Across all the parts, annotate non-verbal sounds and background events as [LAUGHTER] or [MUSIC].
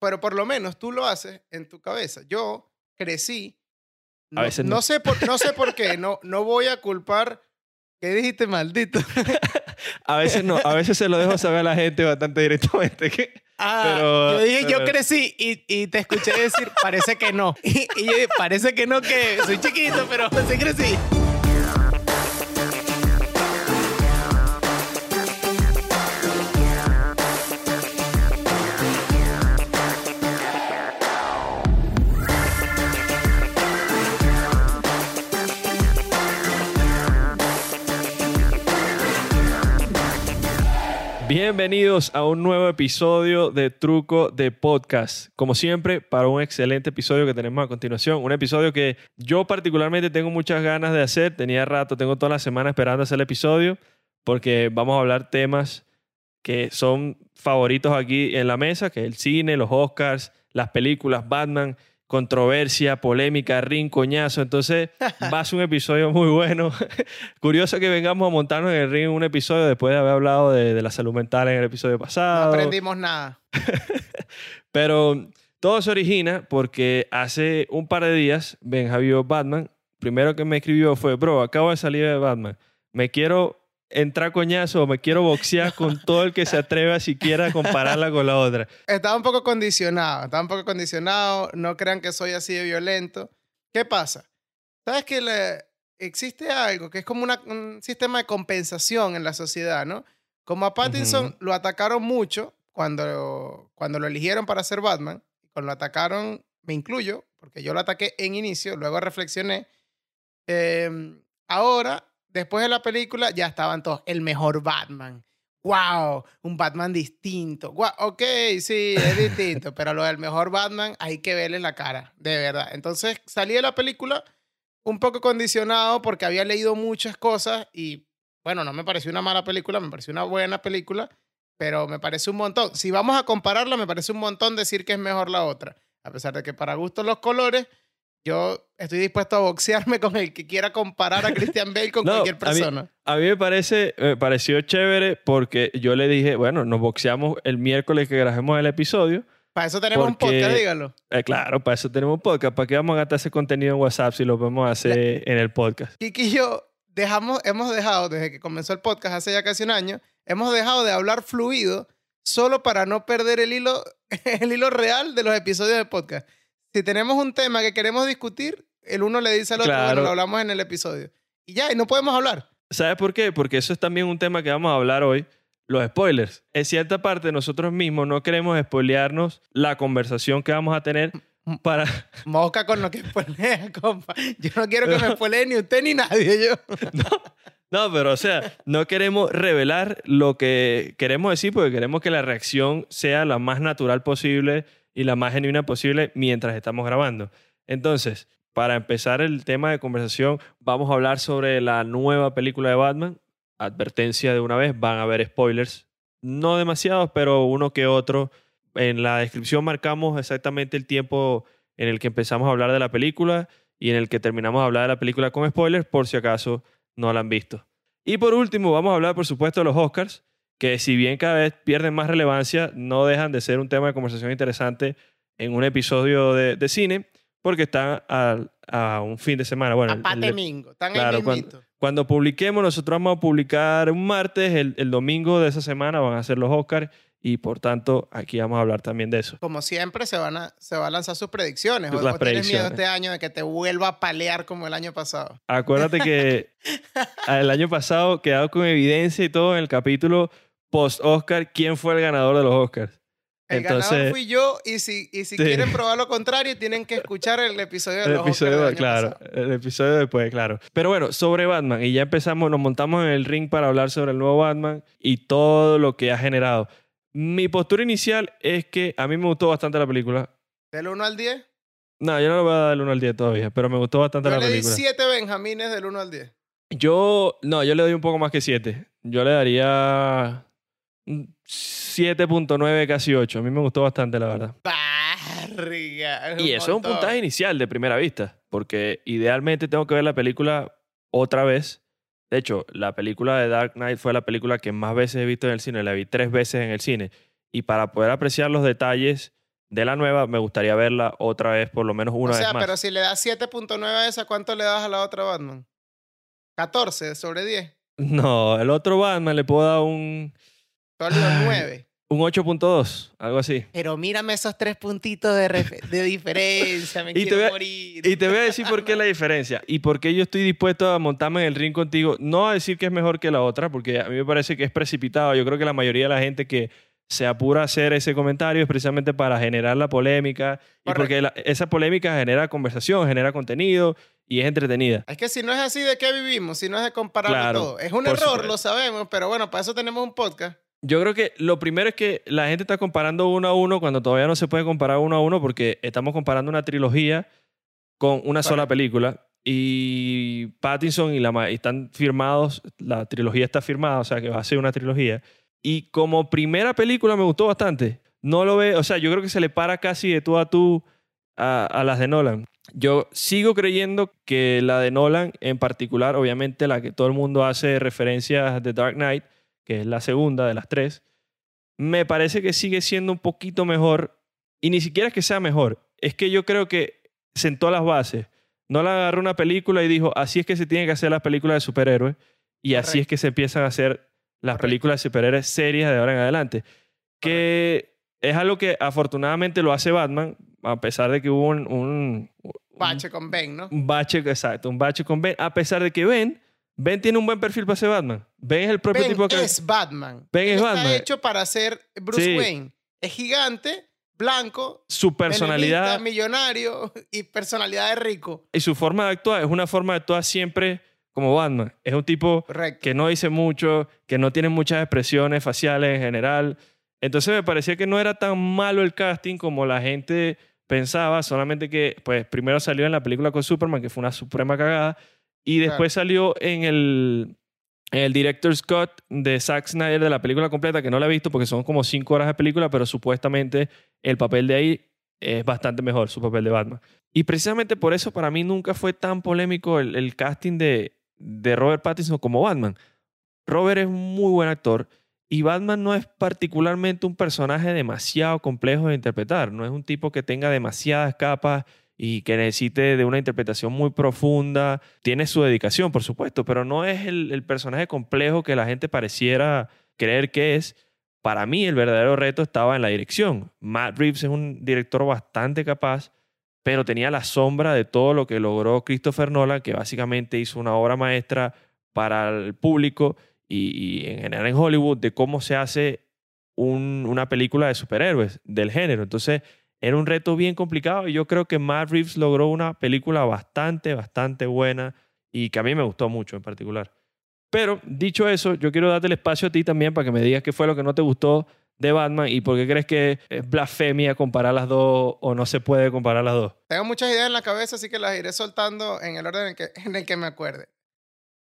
pero por lo menos tú lo haces en tu cabeza. Yo crecí. A veces no. no sé por, no sé por qué. [LAUGHS] No, no voy a culpar. ¿Qué dijiste, maldito? [LAUGHS] A veces no, a veces se lo dejo saber a la gente bastante directamente. que- Ah, Pero- yo dije, yo crecí y, y te escuché decir, parece que no. [LAUGHS] Y, y yo dije, parece que no, que soy chiquito, pero sí crecí. Bienvenidos a un nuevo episodio de Truco de Podcast. Como siempre, para un excelente episodio que tenemos a continuación. Un episodio que yo particularmente tengo muchas ganas de hacer. Tenía rato, tengo toda la semana esperando hacer el episodio porque vamos a hablar temas que son favoritos aquí en la mesa, que el cine, los Oscars, las películas, Batman, controversia, polémica, ring, coñazo. Entonces [LAUGHS] va a ser un episodio muy bueno. [LAUGHS] Curioso que vengamos a montarnos en el ring un episodio después de haber hablado de, de la salud mental en el episodio No pasado. aprendimos nada. [LAUGHS] Pero todo se origina porque hace un par de días Benja vio Batman. Primero que me escribió fue, bro, acabo de salir de Batman. Me quiero entrar coñazo me quiero boxear con todo el que se atreva siquiera a compararla con la otra. Estaba un poco condicionado, estaba un poco condicionado. No crean que soy así de violento. ¿Qué pasa? ¿Sabes que le- existe algo que es como una- un sistema de compensación en la sociedad, ¿no? Como a Pattinson Ujú. lo atacaron mucho cuando, cuando lo eligieron para ser Batman. Cuando lo atacaron, me incluyo, porque yo lo ataqué en inicio, luego reflexioné. Eh, ahora, después de la película, ya estaban todos, el mejor Batman. ¡Wow! Un Batman distinto. ¡Wow! Ok, sí, es distinto, [LAUGHS] pero lo del mejor Batman hay que verle la cara, de verdad. Entonces salí de la película un poco condicionado porque había leído muchas cosas y, bueno, no me pareció una mala película, me pareció una buena película, pero me parece un montón. Si vamos a compararla, me parece un montón decir que es mejor la otra. A pesar de que para gusto los colores, yo estoy dispuesto a boxearme con el que quiera comparar a Christian [LAUGHS] Bale con No, cualquier a mí- persona. A mí me parece, me pareció chévere porque yo le dije, bueno, nos boxeamos el miércoles que grabemos el episodio. Para eso tenemos un podcast, dígalo. Eh, claro, para eso tenemos un podcast. ¿Para qué vamos a gastar ese contenido en WhatsApp si lo podemos hacer en el podcast? Kiki y yo dejamos, hemos dejado, desde que comenzó el podcast hace ya casi un año, hemos dejado de hablar fluido solo para no perder el hilo, [LAUGHS] el hilo real de los episodios de podcast. Si tenemos un tema que queremos discutir, el uno le dice al otro, Claro. bueno, lo hablamos en el episodio. Y ya, y no podemos hablar. ¿Sabes por qué? Porque eso es también un tema que vamos a hablar hoy, los spoilers. En cierta parte nosotros mismos no queremos spoilearnos la conversación que vamos a tener para... Mosca con lo que spoilea, [LAUGHS] compa. Yo no quiero que me [LAUGHS] spoilee ni usted ni nadie. Yo. [LAUGHS] No, pero o sea, no queremos revelar lo que queremos decir porque queremos que la reacción sea la más natural posible y la más genuina posible mientras estamos grabando. Entonces, para empezar el tema de conversación, vamos a hablar sobre la nueva película de Batman. Advertencia de una vez, van a haber spoilers. No demasiados, pero uno que otro. En la descripción marcamos exactamente el tiempo en el que empezamos a hablar de la película y en el que terminamos de hablar de la película con spoilers, por si acaso no la han visto. Y por último, vamos a hablar, por supuesto, de los Oscars, que si bien cada vez pierden más relevancia, no dejan de ser un tema de conversación interesante en un episodio de, de cine, porque están a, a un fin de semana. Bueno, A el- el-. Están claro, ahí cuando- cuando publiquemos, nosotros vamos a publicar un martes, el, el domingo de esa semana van a ser los Oscars, y por tanto, aquí vamos a hablar también de eso. Como siempre, se van a, se va a lanzar sus predicciones. ¿O, Las o tienes miedo predicciones. este año de que te vuelva a palear como el año pasado? Acuérdate que [LAUGHS] el año pasado quedado con evidencia y todo en el capítulo post-Oscar quién fue el ganador de los Oscars. El ganador fui yo y si, y si Sí. quieren probar lo contrario, tienen que escuchar el episodio de el los episodio, Oscars del año claro, pasado. el episodio después, claro. Pero bueno, sobre Batman, y ya empezamos, nos montamos en el ring para hablar sobre el nuevo Batman y todo lo que ha generado. Mi postura inicial es que a mí me gustó bastante la película. Del 1 al 10. No, yo no le voy a dar el 1 al 10 todavía, pero me gustó bastante Yo la le di película. 7 Benjamines del 1 al 10. Yo, no, yo le doy un poco más que 7. Yo le daría 7.9, casi 8. A mí me gustó bastante, la verdad. Barriga. Y eso es un montón. puntaje inicial de primera vista, porque idealmente tengo que ver la película otra vez. De hecho, la película de Dark Knight fue la película que más veces he visto en el cine, la vi tres veces en el cine. Y para poder apreciar los detalles de la nueva, me gustaría verla otra vez, por lo menos una o sea, vez más. pero si le das 7.9 a esa, ¿cuánto le das a la otra Batman? 14 sobre 10. [LAUGHS] No, el otro Batman le puedo dar un, Ay. 9. un 8.2, algo así. Pero mírame esos tres puntitos de, de diferencia. Me [LAUGHS] Y te quiero a- morir. Y te voy a decir por qué la diferencia y por qué yo estoy dispuesto a montarme en el ring contigo. No a decir que es mejor que la otra, porque a mí me parece que es precipitado. Yo creo que la mayoría de la gente que se apura a hacer ese comentario es precisamente para generar la polémica y porque la- esa polémica genera conversación, genera contenido y es entretenida. Es que si no es así, ¿de qué vivimos? Si no es de compararlo Claro, todo. Es un error, supuesto. lo sabemos, pero bueno, para eso tenemos un podcast. Yo creo que lo primero es que la gente está comparando uno a uno cuando todavía no se puede comparar uno a uno porque estamos comparando una trilogía con una sola película y Pattinson y la y están firmados, la trilogía está firmada, o sea que va a ser una trilogía. Y como primera película me gustó bastante. No lo ve, o sea, yo creo que se le para casi de tú a tú a, a las de Nolan. Yo sigo creyendo que la de Nolan, en particular, obviamente la que todo el mundo hace referencias de Dark Knight, que es la segunda de las tres, me parece que sigue siendo un poquito mejor. Y ni siquiera es que sea mejor, es que yo creo que sentó las bases. Nolan agarró una película y dijo, así es que se tienen que hacer las películas de superhéroes y así es que se empiezan a hacer las Correcto. películas de superhéroes serias de ahora en adelante. Que es algo que afortunadamente lo hace Batman, a pesar de que hubo un, un, Bache con Ben, ¿no? un bache, exacto, un bache con Ben, a pesar de que Ben, Ben tiene un buen perfil para ser Batman. Ben es el propio Ben tipo que... es Batman. Ben es Batman. Está hecho para ser Bruce Sí. Wayne. Es gigante, blanco, Su personalidad menemista, millonario y personalidad de rico. y su forma de actuar es una forma de actuar siempre como Batman. Es un tipo Correcto. que no dice mucho, que no tiene muchas expresiones faciales en general. Entonces me parecía que no era tan malo el casting como la gente pensaba, solamente que pues primero salió en la película con Superman, que fue una suprema cagada, y después salió en el, en el Director's Cut de Zack Snyder de la película completa, que no la he visto porque son como cinco horas de película, pero supuestamente el papel de ahí es bastante mejor, su papel de Batman. Y precisamente por eso para mí nunca fue tan polémico el, el casting de, de Robert Pattinson como Batman. Robert es un muy buen actor y Batman no es particularmente un personaje demasiado complejo de interpretar. No es un tipo que tenga demasiadas capas y que necesite de una interpretación muy profunda. Tiene su dedicación, por supuesto, pero no es el, personaje complejo que la gente pareciera creer que es. Para mí el verdadero reto estaba en la dirección. Matt Reeves es un director bastante capaz, pero tenía la sombra de todo lo que logró Christopher Nolan, que básicamente hizo una obra maestra para el público y, en general en Hollywood de cómo se hace un- una película de superhéroes del género. Entonces era un reto bien complicado y yo creo que Matt Reeves logró una película bastante, bastante buena y que a mí me gustó mucho en particular. Pero dicho eso, yo quiero darte el espacio a ti también para que me digas qué fue lo que no te gustó de Batman y por qué crees que es blasfemia comparar las dos o no se puede comparar las dos. Tengo muchas ideas en la cabeza, así que las iré soltando en el orden en que, en el que me acuerde.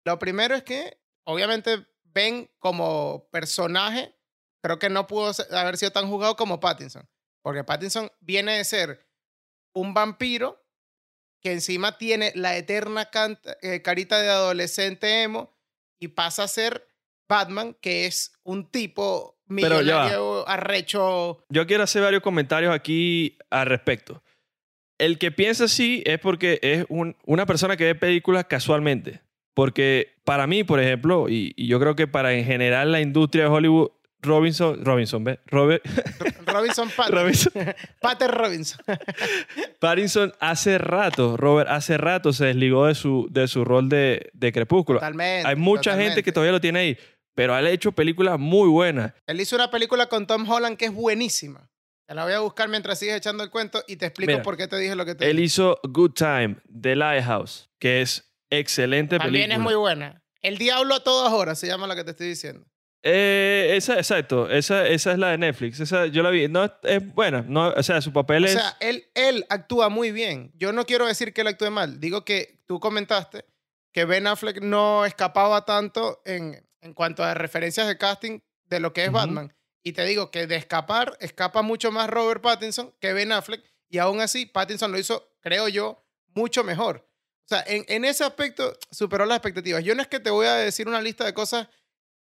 Lo primero es que, obviamente, Ben como personaje, creo que no pudo haber sido tan jugado como Pattinson. Porque Pattinson viene de ser un vampiro que encima tiene la eterna canta- eh, carita de adolescente emo y pasa a ser Batman, que es un tipo Pero ya va. millonario, arrecho. Yo quiero hacer varios comentarios aquí al respecto. El que piensa así es porque es un- una persona que ve películas casualmente. Porque para mí, por ejemplo, y, y yo creo que para en general la industria de Hollywood, Robinson, Robinson, ¿ves? Robert, [LAUGHS] Robinson [LAUGHS] Pater. Robinson, Pater [LAUGHS] Robinson. Pattinson hace rato, Robert hace rato se desligó de su, de su rol de, de Crepúsculo. Totalmente. Hay mucha gente que todavía lo tiene ahí, pero él ha hecho películas muy buenas. Él hizo una película con Tom Holland que es buenísima. Te la voy a buscar mientras sigues echando el cuento y te explico Mira, por qué te dije lo que te Él dije. hizo Good Time, The Lighthouse, que es excelente También película. es muy buena. El Diablo a todas horas se llama la que te estoy diciendo. Eh, esa, exacto, esa, esa es la de Netflix. Esa yo la vi. No, es buena. No, o sea, su papel O es. sea, él, él actúa muy bien. Yo no quiero decir que él actúe mal. Digo que tú comentaste que Ben Affleck no escapaba tanto en, en cuanto a referencias de casting de lo que es. Batman. Y te digo que de escapar, escapa mucho más Robert Pattinson que Ben Affleck. Y aún así, Pattinson lo hizo, creo yo, mucho mejor. O sea, en, en ese aspecto superó las expectativas. Yo no es que te voy a decir una lista de cosas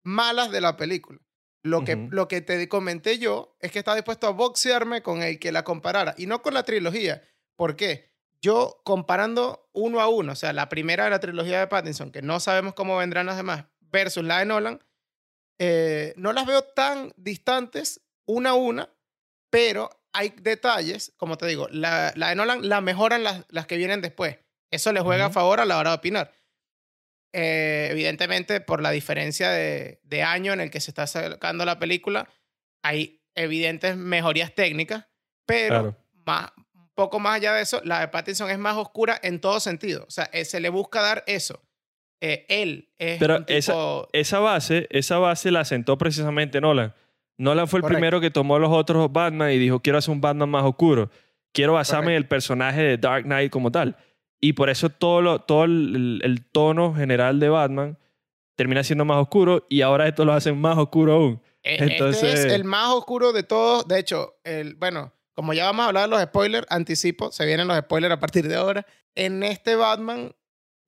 malas de la película. Lo que, Ujú. lo que te comenté yo es que estaba dispuesto a boxearme con el que la comparara y no con la trilogía. ¿Por qué? Yo comparando uno a uno, o sea, la primera de la trilogía de Pattinson, que no sabemos cómo vendrán las demás, versus la de Nolan, eh, no las veo tan distantes una a una, pero hay detalles, como te digo, la, la de Nolan la mejoran las, las que vienen después. Eso le juega a favor a la hora de opinar. Eh, evidentemente, por la diferencia de, de año en el que se está sacando la película, hay evidentes mejorías técnicas, pero Claro. más, un poco más allá de eso, la de Pattinson es más oscura en todo sentido. O sea, eh, se le busca dar eso. Eh, él es Pero un tipo... Esa base, esa base la sentó precisamente Nolan. Nolan fue el Correcto. primero que tomó los otros Batman y dijo, quiero hacer un Batman más oscuro. Quiero basarme en el personaje de Dark Knight como tal. Y por eso todo, lo, todo el, el tono general de Batman termina siendo más oscuro y ahora esto lo hacen más oscuro aún. Eh, Este Entonces- es el más oscuro de todos. De hecho, el, bueno, como ya vamos a hablar de los spoilers, anticipo, se vienen los spoilers a partir de ahora. En este Batman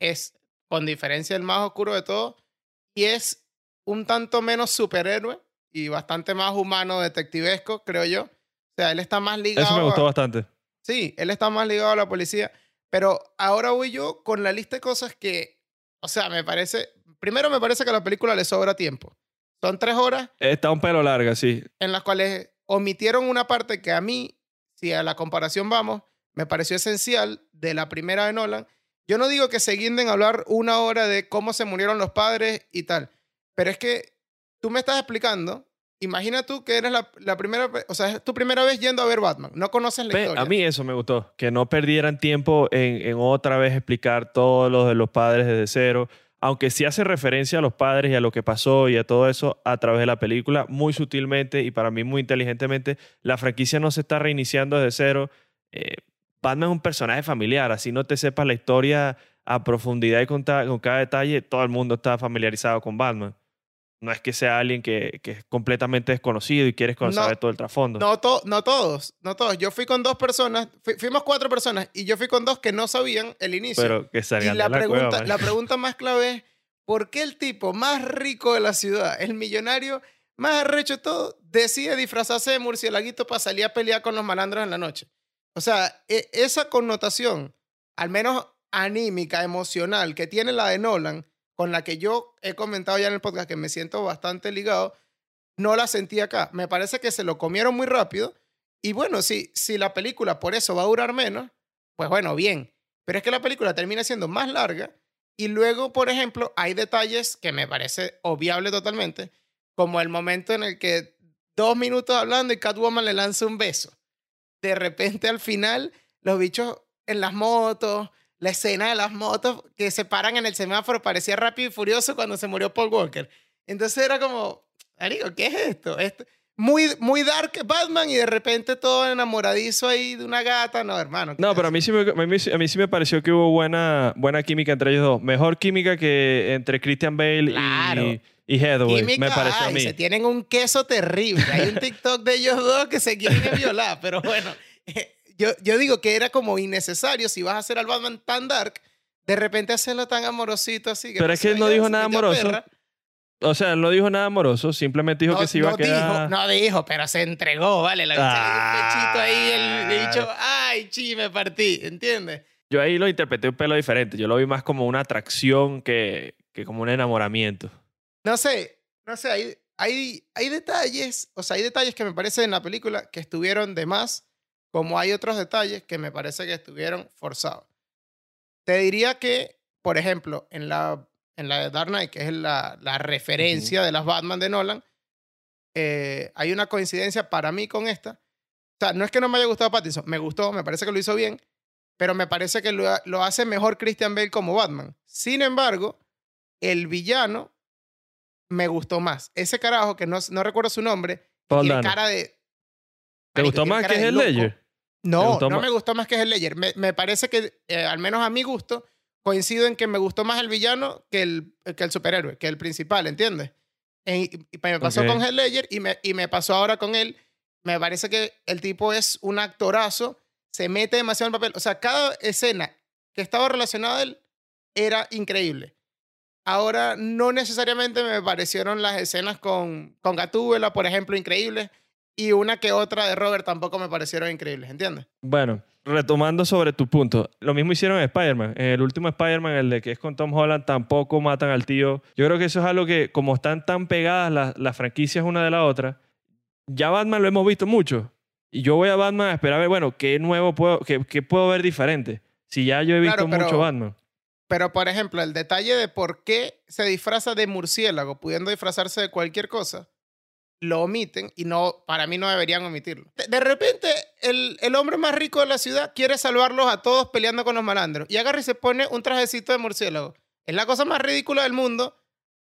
es, con diferencia, el más oscuro de todos y es un tanto menos superhéroe y bastante más humano, detectivesco, creo yo. O sea, él está más ligado. Eso me a- gustó bastante. Sí, él está más ligado a la policía. Pero ahora voy yo con la lista de cosas que, o sea, me parece, primero me parece que a la película le sobra tiempo. Son tres horas Está un pelo larga, sí. en las cuales omitieron una parte que a mí, si a la comparación vamos, me pareció esencial de la primera de Nolan. Yo no digo que se guinden a hablar una hora de cómo se murieron los padres y tal, pero es que tú me estás explicando, imagina tú que eres la, la primera, o sea, es tu primera vez yendo a ver Batman, no conoces la historia. a mí eso me gustó, que no perdieran tiempo en, en otra vez explicar todo lo de los padres desde cero, aunque sí hace referencia a los padres y a lo que pasó y a todo eso a través de la película, muy sutilmente y para mí muy inteligentemente. La franquicia no se está reiniciando desde cero. Eh, Batman es un personaje familiar, así no te sepas la historia a profundidad y con cada detalle, todo el mundo está familiarizado con Batman. No es que sea alguien que, que es completamente desconocido y quieres No. saber todo el trasfondo. No, to- no todos, no todos. Yo fui con dos personas, fui- fuimos cuatro personas y yo fui con dos que no sabían el inicio. pero que y salgan la, de la pregunta, cueva, man. la [LAUGHS] pregunta más clave es, ¿por qué el tipo más rico de la ciudad, el millonario más arrecho de todo, decide disfrazarse de murcielaguito para salir a pelear con los malandros en la noche? O sea, e- esa connotación, al menos anímica, emocional, que tiene la de Nolan, con la que yo he comentado ya en el podcast que me siento bastante ligado, no la sentí acá. Me parece que se lo comieron muy rápido. Y bueno, si, si la película por eso va a durar menos, pues bueno, bien. Pero es que la película termina siendo más larga y luego, por ejemplo, hay detalles que me parece obviable totalmente, como el momento en el que dos minutos hablando y Catwoman le lanza un beso. De repente al final, los bichos en las motos, la escena de las motos que se paran en el semáforo parecía rápido y furioso cuando se murió Paul Walker. Entonces era como, Marico, ¿qué es esto? Esto- muy, muy dark Batman y de repente todo enamoradizo ahí de una gata. No, hermano. ¿qué No, pero a mí, sí me, a, mí, a mí sí me pareció que hubo buena, buena química entre ellos dos. Mejor química que entre Christian Bale Claro. y, y Hathaway, Química me pareció a hay, mí. se tienen un queso terrible. Hay un [LAUGHS] TikTok de ellos dos que se quieren violar, pero bueno, yo, yo digo que era como innecesario si vas a hacer al Batman tan dark, de repente hacerlo tan amorosito así. Pero es que pasó no dijo nada amoroso. perra. O sea, él no dijo nada amoroso, simplemente dijo no, que se iba no a quedar... dijo, no dijo, pero se entregó, ¿vale? La un pechito ahí, el, dicho, ay, chi, me partí, ¿entiendes? Yo ahí lo interpreté un pelo diferente. Yo lo vi más como una atracción que, que como un enamoramiento. No sé, no sé, hay, hay, hay detalles, o sea, hay detalles que me parecen en la película que estuvieron de más, como hay otros detalles que me parece que estuvieron forzados. Te diría que, por ejemplo, en la, en la de Dark Knight, que es la, la referencia de las Batman de Nolan, eh, hay una coincidencia para mí con esta. O sea, no es que no me haya gustado Pattinson, me gustó, me parece que lo hizo bien, pero me parece que lo, lo hace mejor Christian Bale como Batman. Sin embargo, el villano me gustó más. Ese carajo, que no, no recuerdo su nombre, Paul tiene Dano. cara de... ¿Te gustó más que es el. Ledger? ¿Te No, no me gustó más que el Ledger. Me, me parece que, eh, al menos a mi gusto, coincido en que me gustó más el villano que el, que el superhéroe, que el principal, ¿entiendes? En- y me pasó con Heath Ledger y me, y me pasó ahora con él. Me parece que el tipo es un actorazo, se mete demasiado en el papel. O sea, cada escena que estaba relacionada a él era increíble. Ahora, no necesariamente me parecieron las escenas con, con Gatúbela, por ejemplo, increíbles. Y una que otra de Robert tampoco me parecieron increíbles, ¿entiendes? Bueno, retomando sobre tu punto, lo mismo hicieron en Spider-Man. En el último Spider-Man, el de que es con Tom Holland, tampoco matan al tío. Yo creo que eso es algo que, como están tan pegadas las, las franquicias una de la otra, ya Batman lo hemos visto mucho. Y yo voy a Batman a esperar a ver, bueno, qué nuevo puedo, qué, qué puedo ver diferente. Si ya yo he visto Claro, pero- mucho Batman. Pero, por ejemplo, el detalle de por qué se disfraza de murciélago, pudiendo disfrazarse de cualquier cosa, lo omiten y no, para mí no deberían omitirlo. De, de repente, el, el hombre más rico de la ciudad quiere salvarlos a todos peleando con los malandros y agarra y se pone un trajecito de murciélago. Es la cosa más ridícula del mundo,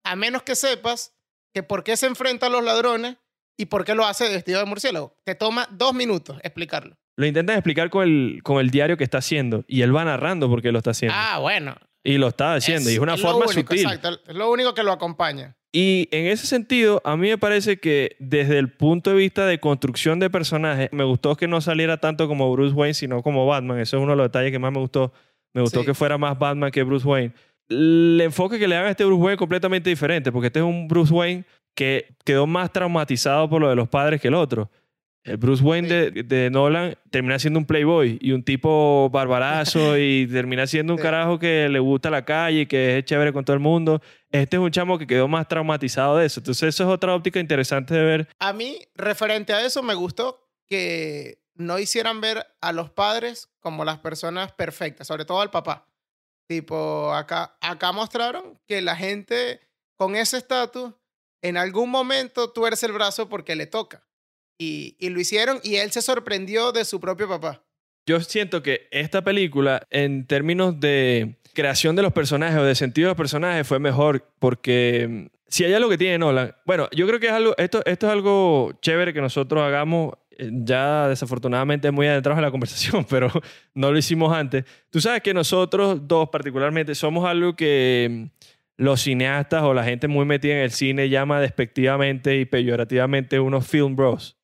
a menos que sepas que por qué se enfrenta a los ladrones y por qué lo hace vestido de murciélago. Te toma dos minutos explicarlo. Lo intentan explicar con el, con el diario que está haciendo. Y él va narrando porque lo está haciendo. Ah, bueno. y lo está haciendo. y es una forma único, sutil. Exacto, es lo único que lo acompaña. Y en ese sentido, a mí me parece que desde el punto de vista de construcción de personaje, me gustó que no saliera tanto como Bruce Wayne, sino como Batman. Eso es uno de los detalles que más me gustó. Me gustó Sí. que fuera más Batman que Bruce Wayne. El enfoque que le dan a este Bruce Wayne es completamente diferente, porque este es un Bruce Wayne que quedó más traumatizado por lo de los padres que el otro. El Bruce Wayne de, de Nolan termina siendo un playboy y un tipo barbarazo y termina siendo un [LAUGHS] Sí. carajo que le gusta la calle y que es chévere con todo el mundo. Este es un chamo que quedó más traumatizado de eso. Entonces eso es otra óptica interesante de ver. A mí, referente a eso, me gustó que no hicieran ver a los padres como las personas perfectas, sobre todo al papá. Tipo, acá, acá mostraron que la gente con ese estatus en algún momento tuerce el brazo porque le toca. Y, y lo hicieron y él se sorprendió de su propio papá. Yo siento que esta película, en términos de creación de los personajes o de sentido de los personajes, fue mejor porque mm, si hay algo que tiene Nolan, bueno, yo creo que es algo, esto, esto es algo chévere que nosotros hagamos, eh, ya desafortunadamente muy adentrados en la [LAUGHS] conversación, pero no lo hicimos antes. Tú sabes que nosotros dos particularmente somos algo que mm, los cineastas o la gente muy metida en el cine llama despectivamente y peyorativamente unos film bros.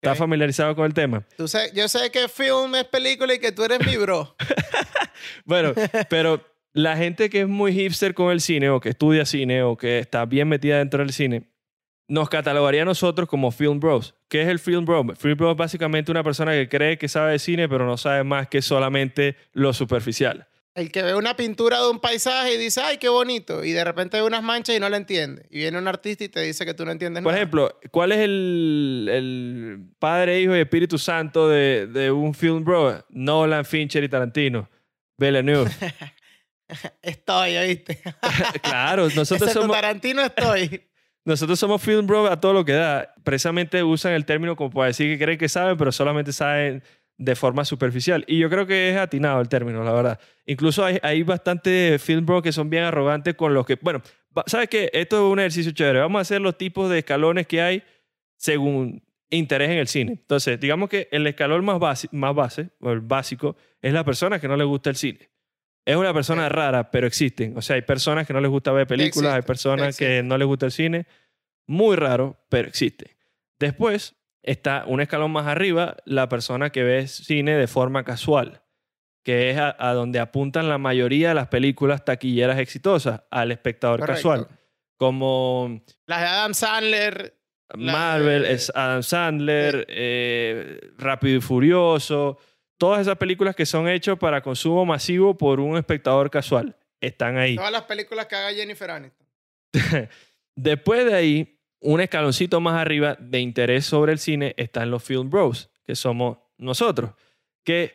¿Estás familiarizado con el tema? Tú sé, yo sé que film es película y que tú eres mi bro. [LAUGHS] Bueno, pero la gente que es muy hipster con el cine o que estudia cine o que está bien metida dentro del cine, nos catalogaría a nosotros como film bros. ¿Qué es el film bro? Film bro es básicamente una persona que cree que sabe de cine pero no sabe más que solamente lo superficial. El que ve una pintura de un paisaje y dice, ay, qué bonito, y de repente ve unas manchas y no la entiende. Y viene un artista y te dice que tú no entiendes Por nada. ejemplo, ¿cuál es el, el Padre, Hijo y Espíritu Santo de, de un film bro? Nolan, Fincher y Tarantino. Villeneuve. [LAUGHS] Estoy, ¿oíste? [LAUGHS] claro, nosotros Excepto somos... Tarantino estoy. [LAUGHS] Nosotros somos film bro a todo lo que da. Precisamente usan el término como para decir que creen que saben, pero solamente saben de forma superficial. Y yo creo que es atinado el término, la verdad. Incluso hay, hay bastante film bro que son bien arrogantes con los que... Bueno, ¿sabes qué? Esto es un ejercicio chévere. Vamos a hacer los tipos de escalones que hay según interés en el cine. Entonces, digamos que el escalón más base, más base o el básico es la persona que no le gusta el cine. Es una persona rara, pero existen. O sea, hay personas que no les gusta ver películas, hay existen, personas que existen. no les gusta el cine. Muy raro, pero existe. Después está un escalón más arriba, la persona que ve cine de forma casual, que es a, a donde apuntan la mayoría de las películas taquilleras exitosas, al espectador Correcto. casual. Como Las de Adam Sandler. Marvel, de- es Adam Sandler, eh, Rápido y Furioso, todas esas películas que son hechas para consumo masivo por un espectador casual. Están ahí. Todas las películas que haga Jennifer Aniston. [LAUGHS] Después de ahí, un escaloncito más arriba de interés sobre el cine están los Film Bros, que somos nosotros, que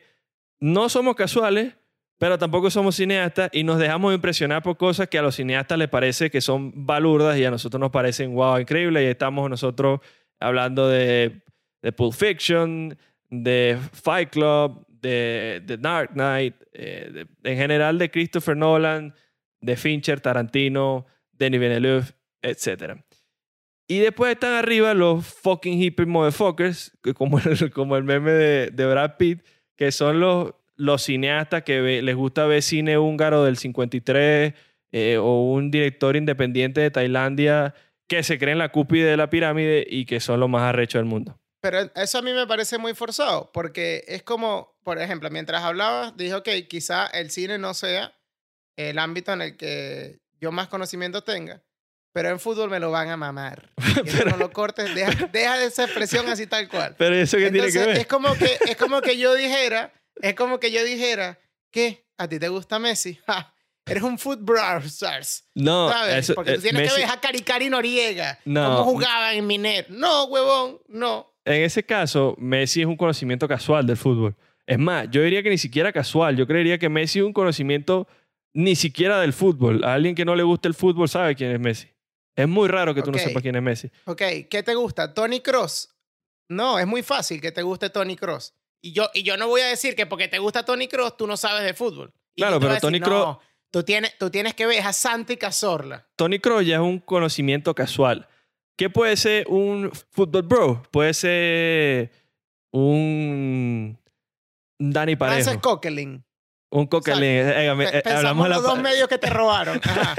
no somos casuales, pero tampoco somos cineastas y nos dejamos impresionar por cosas que a los cineastas les parece que son balurdas y a nosotros nos parecen wow, increíbles. Y estamos nosotros hablando de, de Pulp Fiction, de Fight Club, de, de Dark Knight, eh, en general de Christopher Nolan, de Fincher, Tarantino, Denis Villeneuve, etc. Y después están arriba los fucking hippie motherfuckers, que como el, [LAUGHS] como el meme de, de Brad Pitt, que son los, los cineastas que ve- les gusta ver cine húngaro del 53 eh, o un director independiente de Tailandia que se creen la cúpide de la pirámide y que son los más arrechos del mundo. Pero eso a mí me parece muy forzado, porque es como, por ejemplo, mientras hablabas, dije, ok, quizá el cine no sea el ámbito en el que yo más conocimiento tenga, pero en fútbol me lo van a mamar. [LAUGHS] Y eso no lo cortes, deja, deja de esa expresión así tal cual. Pero eso qué tiene que ver. es como que es como que yo dijera, es como que yo dijera, ¿qué? ¿A ti te gusta Messi? [LAUGHS] Ja, eres un footballers. no, ¿Sabes? eso, Porque eh, tú tienes Messi- que ver a Caricari Noriega. No. Cómo jugaban en Miner. No, huevón, no. en ese caso, Messi es un conocimiento casual del fútbol. Es más, yo diría que ni siquiera casual. Yo creería que Messi es un conocimiento ni siquiera del fútbol. A alguien que no le guste el fútbol sabe quién es Messi. Es muy raro que tú no sepas quién es Messi. Ok, ¿qué te gusta? ¿Tony Cross? No, es muy fácil que te guste Tony Cross. Y yo, y yo no voy a decir que porque te gusta Tony Cross tú no sabes de fútbol. Y Claro, pero Tony no, tú tienes, tú tienes que ver a Santi Cazorla. Tony Kroos ya es un conocimiento casual. ¿Qué puede ser un fútbol bro? Puede ser un Dani Parejo. Frances Coquelin. Un coquelín. Eh, eh, eh, hablamos la los dos medios que te robaron. [LAUGHS] Ajá.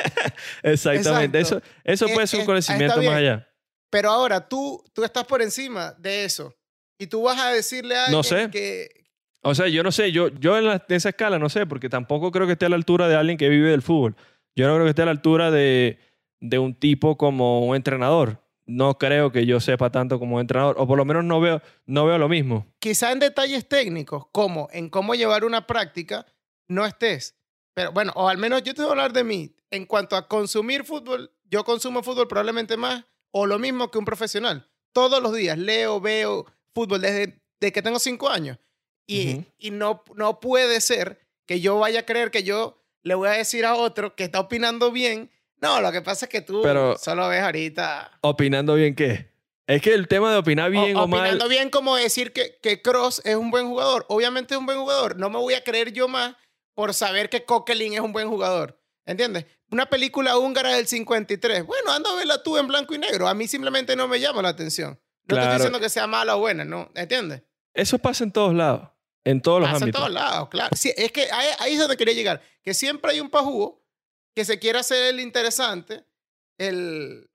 Exactamente. Exacto. Eso, eso Eh, puede ser eh, un conocimiento está más allá. Pero ahora tú, tú estás por encima de eso. Y tú vas a decirle a No alguien sé. que... O sea, yo no sé, yo, yo en, la- en esa escala no sé, porque tampoco creo que esté a la altura de alguien que vive del fútbol. Yo no creo que esté a la altura de, de un tipo como un entrenador. No creo que yo sepa tanto como entrenador, o por lo menos no veo, no veo lo mismo. Quizá en detalles técnicos, como en cómo llevar una práctica, no estés. Pero bueno, o al menos yo te voy a hablar de mí. En cuanto a consumir fútbol, yo consumo fútbol probablemente más o lo mismo que un profesional. Todos los días leo, veo fútbol desde, desde que tengo cinco años. Y, Ujú. y no, no puede ser que yo vaya a creer que yo le voy a decir a otro que está opinando bien. No, lo que pasa es que tú Pero- solo ves ahorita. Opinando bien qué. Es que el tema de opinar bien o, O- mal. opinando bien como decir que, que Cross es un buen jugador. Obviamente es un buen jugador. No me voy a creer yo más por saber que Coquelin es un buen jugador. ¿Entiendes? Una película húngara del 53. Bueno, anda a verla tú en blanco y negro. A mí simplemente no me llama la atención. No te Claro. estoy diciendo que sea mala o buena, ¿no? ¿Entiendes? Eso pasa en todos lados. En todos los Pasa en ámbitos. todos lados, claro. Sí, es que ahí, ahí es donde quería llegar. Que siempre hay un pajúo que se quiere hacer el interesante, el,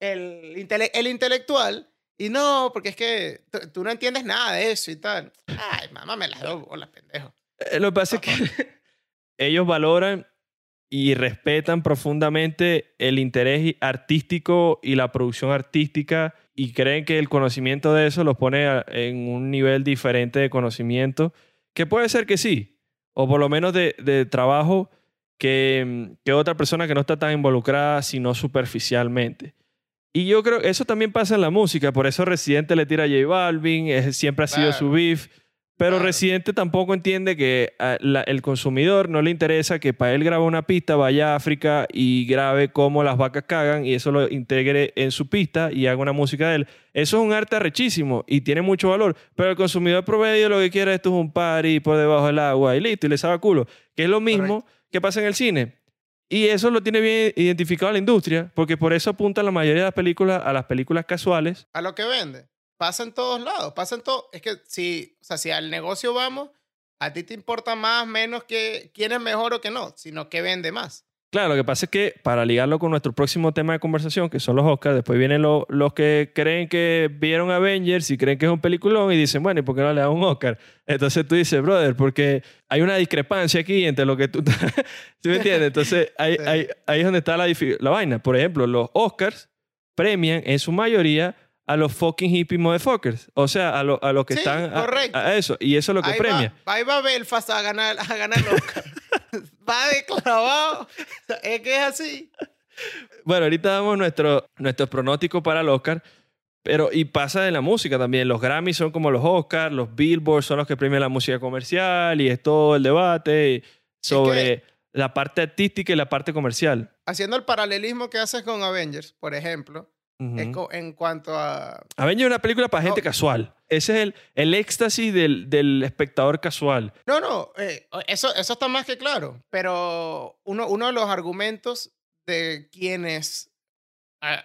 el, intele- el intelectual, y no, porque es que tú- no entiendes nada de eso y tal. Ay, mamá, me las doy bolas, pendejo. Eh, Lo que pasa es que [LAUGHS] ellos valoran y respetan profundamente el interés artístico y la producción artística y creen que el conocimiento de eso los pone en un nivel diferente de conocimiento, que puede ser que sí, o por lo menos de, de trabajo que, que otra persona que no está tan involucrada, sino superficialmente. Y yo creo que eso también pasa en la música, por eso Residente le tira a J Balvin, es- siempre ha sido Claro. su beef. Pero Claro. Residente tampoco entiende que a la- el consumidor no le interesa que para él grabe una pista, vaya a África y grabe cómo las vacas cagan y eso lo integre en su pista y haga una música de él. Eso es un arte arrechísimo y tiene mucho valor. Pero el consumidor promedio lo que quiere esto es un party por debajo del agua y listo, y le sabe a culo. Que es lo mismo que pasa en el cine. Y eso lo tiene bien identificado la industria, porque por eso apunta la mayoría de las películas a las películas casuales. A lo que vende. Pasa en todos lados, pasa en todo. Es que si, o sea, si al negocio vamos, a ti te importa más, menos que quién es mejor o que no, sino que vende más. Claro, lo que pasa es que para ligarlo con nuestro próximo tema de conversación, que son los Oscars, después vienen lo- los que creen que vieron Avengers y creen que es un peliculón y dicen, bueno, ¿y por qué no le dan un Oscar? Entonces tú dices, brother, porque hay una discrepancia aquí entre lo que tú... [LAUGHS] ¿Sí me entiendes? Entonces [LAUGHS] ahí, Sí. ahí- ahí es donde está la, la vaina. Por ejemplo, los Oscars premian en su mayoría a los fucking hippie motherfuckers. O sea, a, lo- a los que Sí, están a- a, eso. Y eso es lo que ahí premia. Va, ahí va Belfast a ganar, a ganar el Oscar. [LAUGHS] va de clavado. Es que es así. Bueno, ahorita damos nuestro, nuestros pronósticos para el Oscar, pero y pasa en la música también. Los Grammys son como los Oscars, los Billboard son los que premian la música comercial y es todo el debate sobre la parte artística y la parte comercial. Haciendo el paralelismo que haces con Avengers, por ejemplo, Ujú. en, cuanto a... Avengers es una película para gente No. casual. Ese es el, el éxtasis del, del espectador casual. No, no, eh, eso, eso está más que claro, pero uno, uno de los argumentos de quienes ah,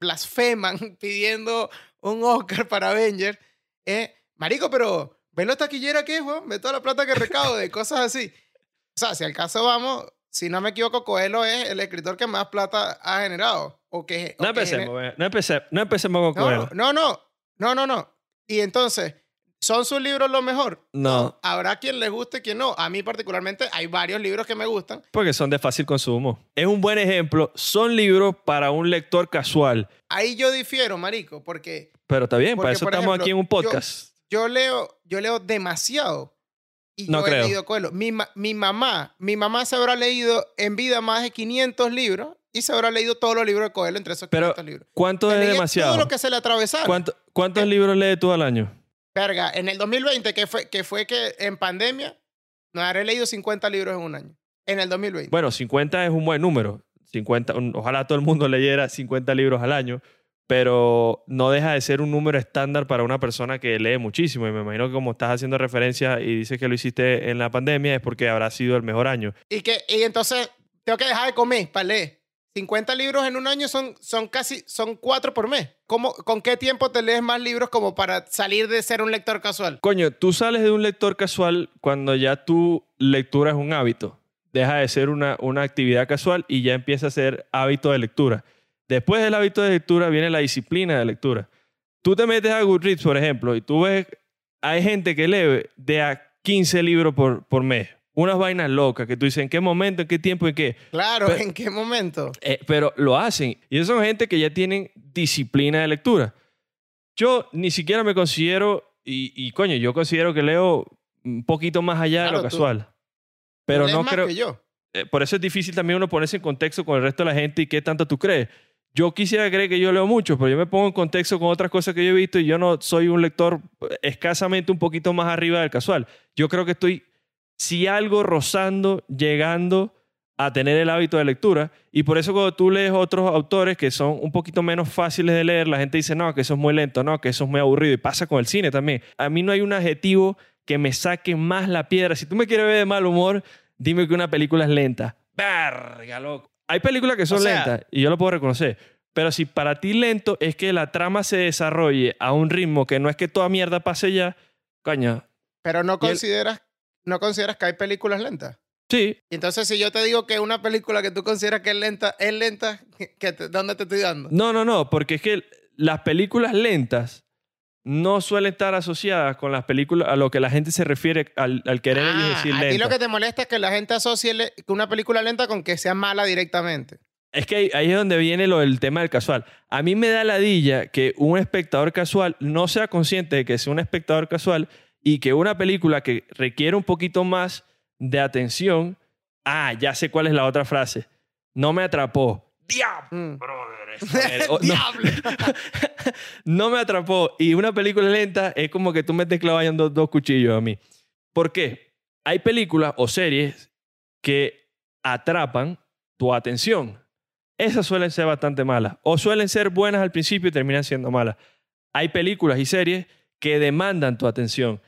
blasfeman [LAUGHS] pidiendo un Oscar para Avengers es, marico, pero ve lo taquillera que es, weón, ve toda la plata que recaude, cosas así. O sea, si al caso vamos, si no me equivoco, Coelho es el escritor que más plata ha generado. O que, No empecemos, no, empecemos, no empecemos con no, no, no, no, no, no. Y entonces, ¿Son sus libros lo mejor? No. Habrá quien les guste, quien no. A mí particularmente hay varios libros que me gustan. Porque son de fácil consumo. Es un buen ejemplo. Son libros para un lector casual. Ahí yo difiero, marico, porque Pero está bien, para Porque, eso por estamos ejemplo, aquí en un yo- podcast. yo leo, yo leo demasiado. Y No yo creo. he leído Coelho. Mi, mi mamá, mi mamá se habrá leído en vida más de 500 libros y se habrá leído todos los libros de Coelho entre esos Pero, 500 libros. ¿Cuánto es demasiado? Todo lo que se le atravesara. ¿Cuánto- ¿Cuántos Eh. libros lees tú al año? Verga, en el 2020, que fue, que fue que en pandemia, no habré leído 50 libros en un año. En el 2020. Bueno, 50 es un buen número. 50, un- ojalá todo el mundo [LAUGHS] leyera 50 libros al año, pero no deja de ser un número estándar para una persona que lee muchísimo. Y me imagino que como estás haciendo referencia y dices que lo hiciste en la pandemia es porque habrá sido el mejor año. Y, que, y entonces tengo que dejar de comer para leer. 50 libros en un año son, son casi, son cuatro por mes. ¿Cómo, ¿Con qué tiempo te lees más libros como para salir de ser un lector casual? Coño, tú sales de un lector casual cuando ya tu lectura es un hábito. Deja de ser una, una actividad casual y ya empieza a ser hábito de lectura. Después del hábito de lectura viene la disciplina de lectura. Tú te metes a Goodreads, por ejemplo, y tú ves, hay gente que lee de a 15 libros por, por mes. Unas vainas locas que tú dices, ¿en qué momento, en qué tiempo, en qué? Claro, Pero- ¿en qué momento? Eh, pero lo hacen. Y son gente que ya tienen disciplina de lectura. Yo ni siquiera me considero, y, y coño, yo considero que leo un poquito más allá de lo tú- casual. Pero no más creo. que yo. eh, por eso es difícil también uno ponerse en contexto con el resto de la gente y qué tanto tú crees. Yo quisiera creer que yo leo mucho, pero yo me pongo en contexto con otras cosas que yo he visto y yo no soy un lector eh, escasamente un poquito más arriba del casual. Yo creo que estoy, si algo, rozando, llegando a tener el hábito de lectura. Y por eso cuando tú lees otros autores que son un poquito menos fáciles de leer, la gente dice, no, que eso es muy lento, no, que eso es muy aburrido. Y pasa con el cine también. A mí no hay un adjetivo que me saque más la piedra. Si tú me quieres ver de mal humor, dime que una película es lenta. Verga, loco. Hay películas que son O sea- lentas y yo lo puedo reconocer. Pero si para ti lento es que la trama se desarrolle a un ritmo que no es que toda mierda pase ya, coño, Pero no consideras, no consideras que hay películas lentas. sí, entonces, si yo te digo que una película que tú consideras que es lenta, es lenta, ¿qué te- ¿dónde te estoy dando? No, no, no, porque es que las películas lentas no suelen estar asociadas con las películas a lo que la gente se refiere al, al querer ellos Ah, decir a ti lenta. lo que te molesta es que la gente asocie le- una película lenta con que sea mala directamente. Es que ahí, es donde viene lo del tema del casual. A mí me da ladilla que un espectador casual no sea consciente de que sea un espectador casual y que una película que requiere un poquito más de atención, ah, ya sé cuál es la otra frase, no me atrapó. ¡Diablo! Mm. [LAUGHS] ¡Diablo! [LAUGHS] no me atrapó. Y una película lenta es como que tú me estés clavando dos cuchillos a mí. ¿Por qué? Hay películas o series que atrapan tu atención. Esas suelen ser bastante malas. O suelen ser buenas al principio y terminan siendo malas. Hay películas y series que demandan tu atención.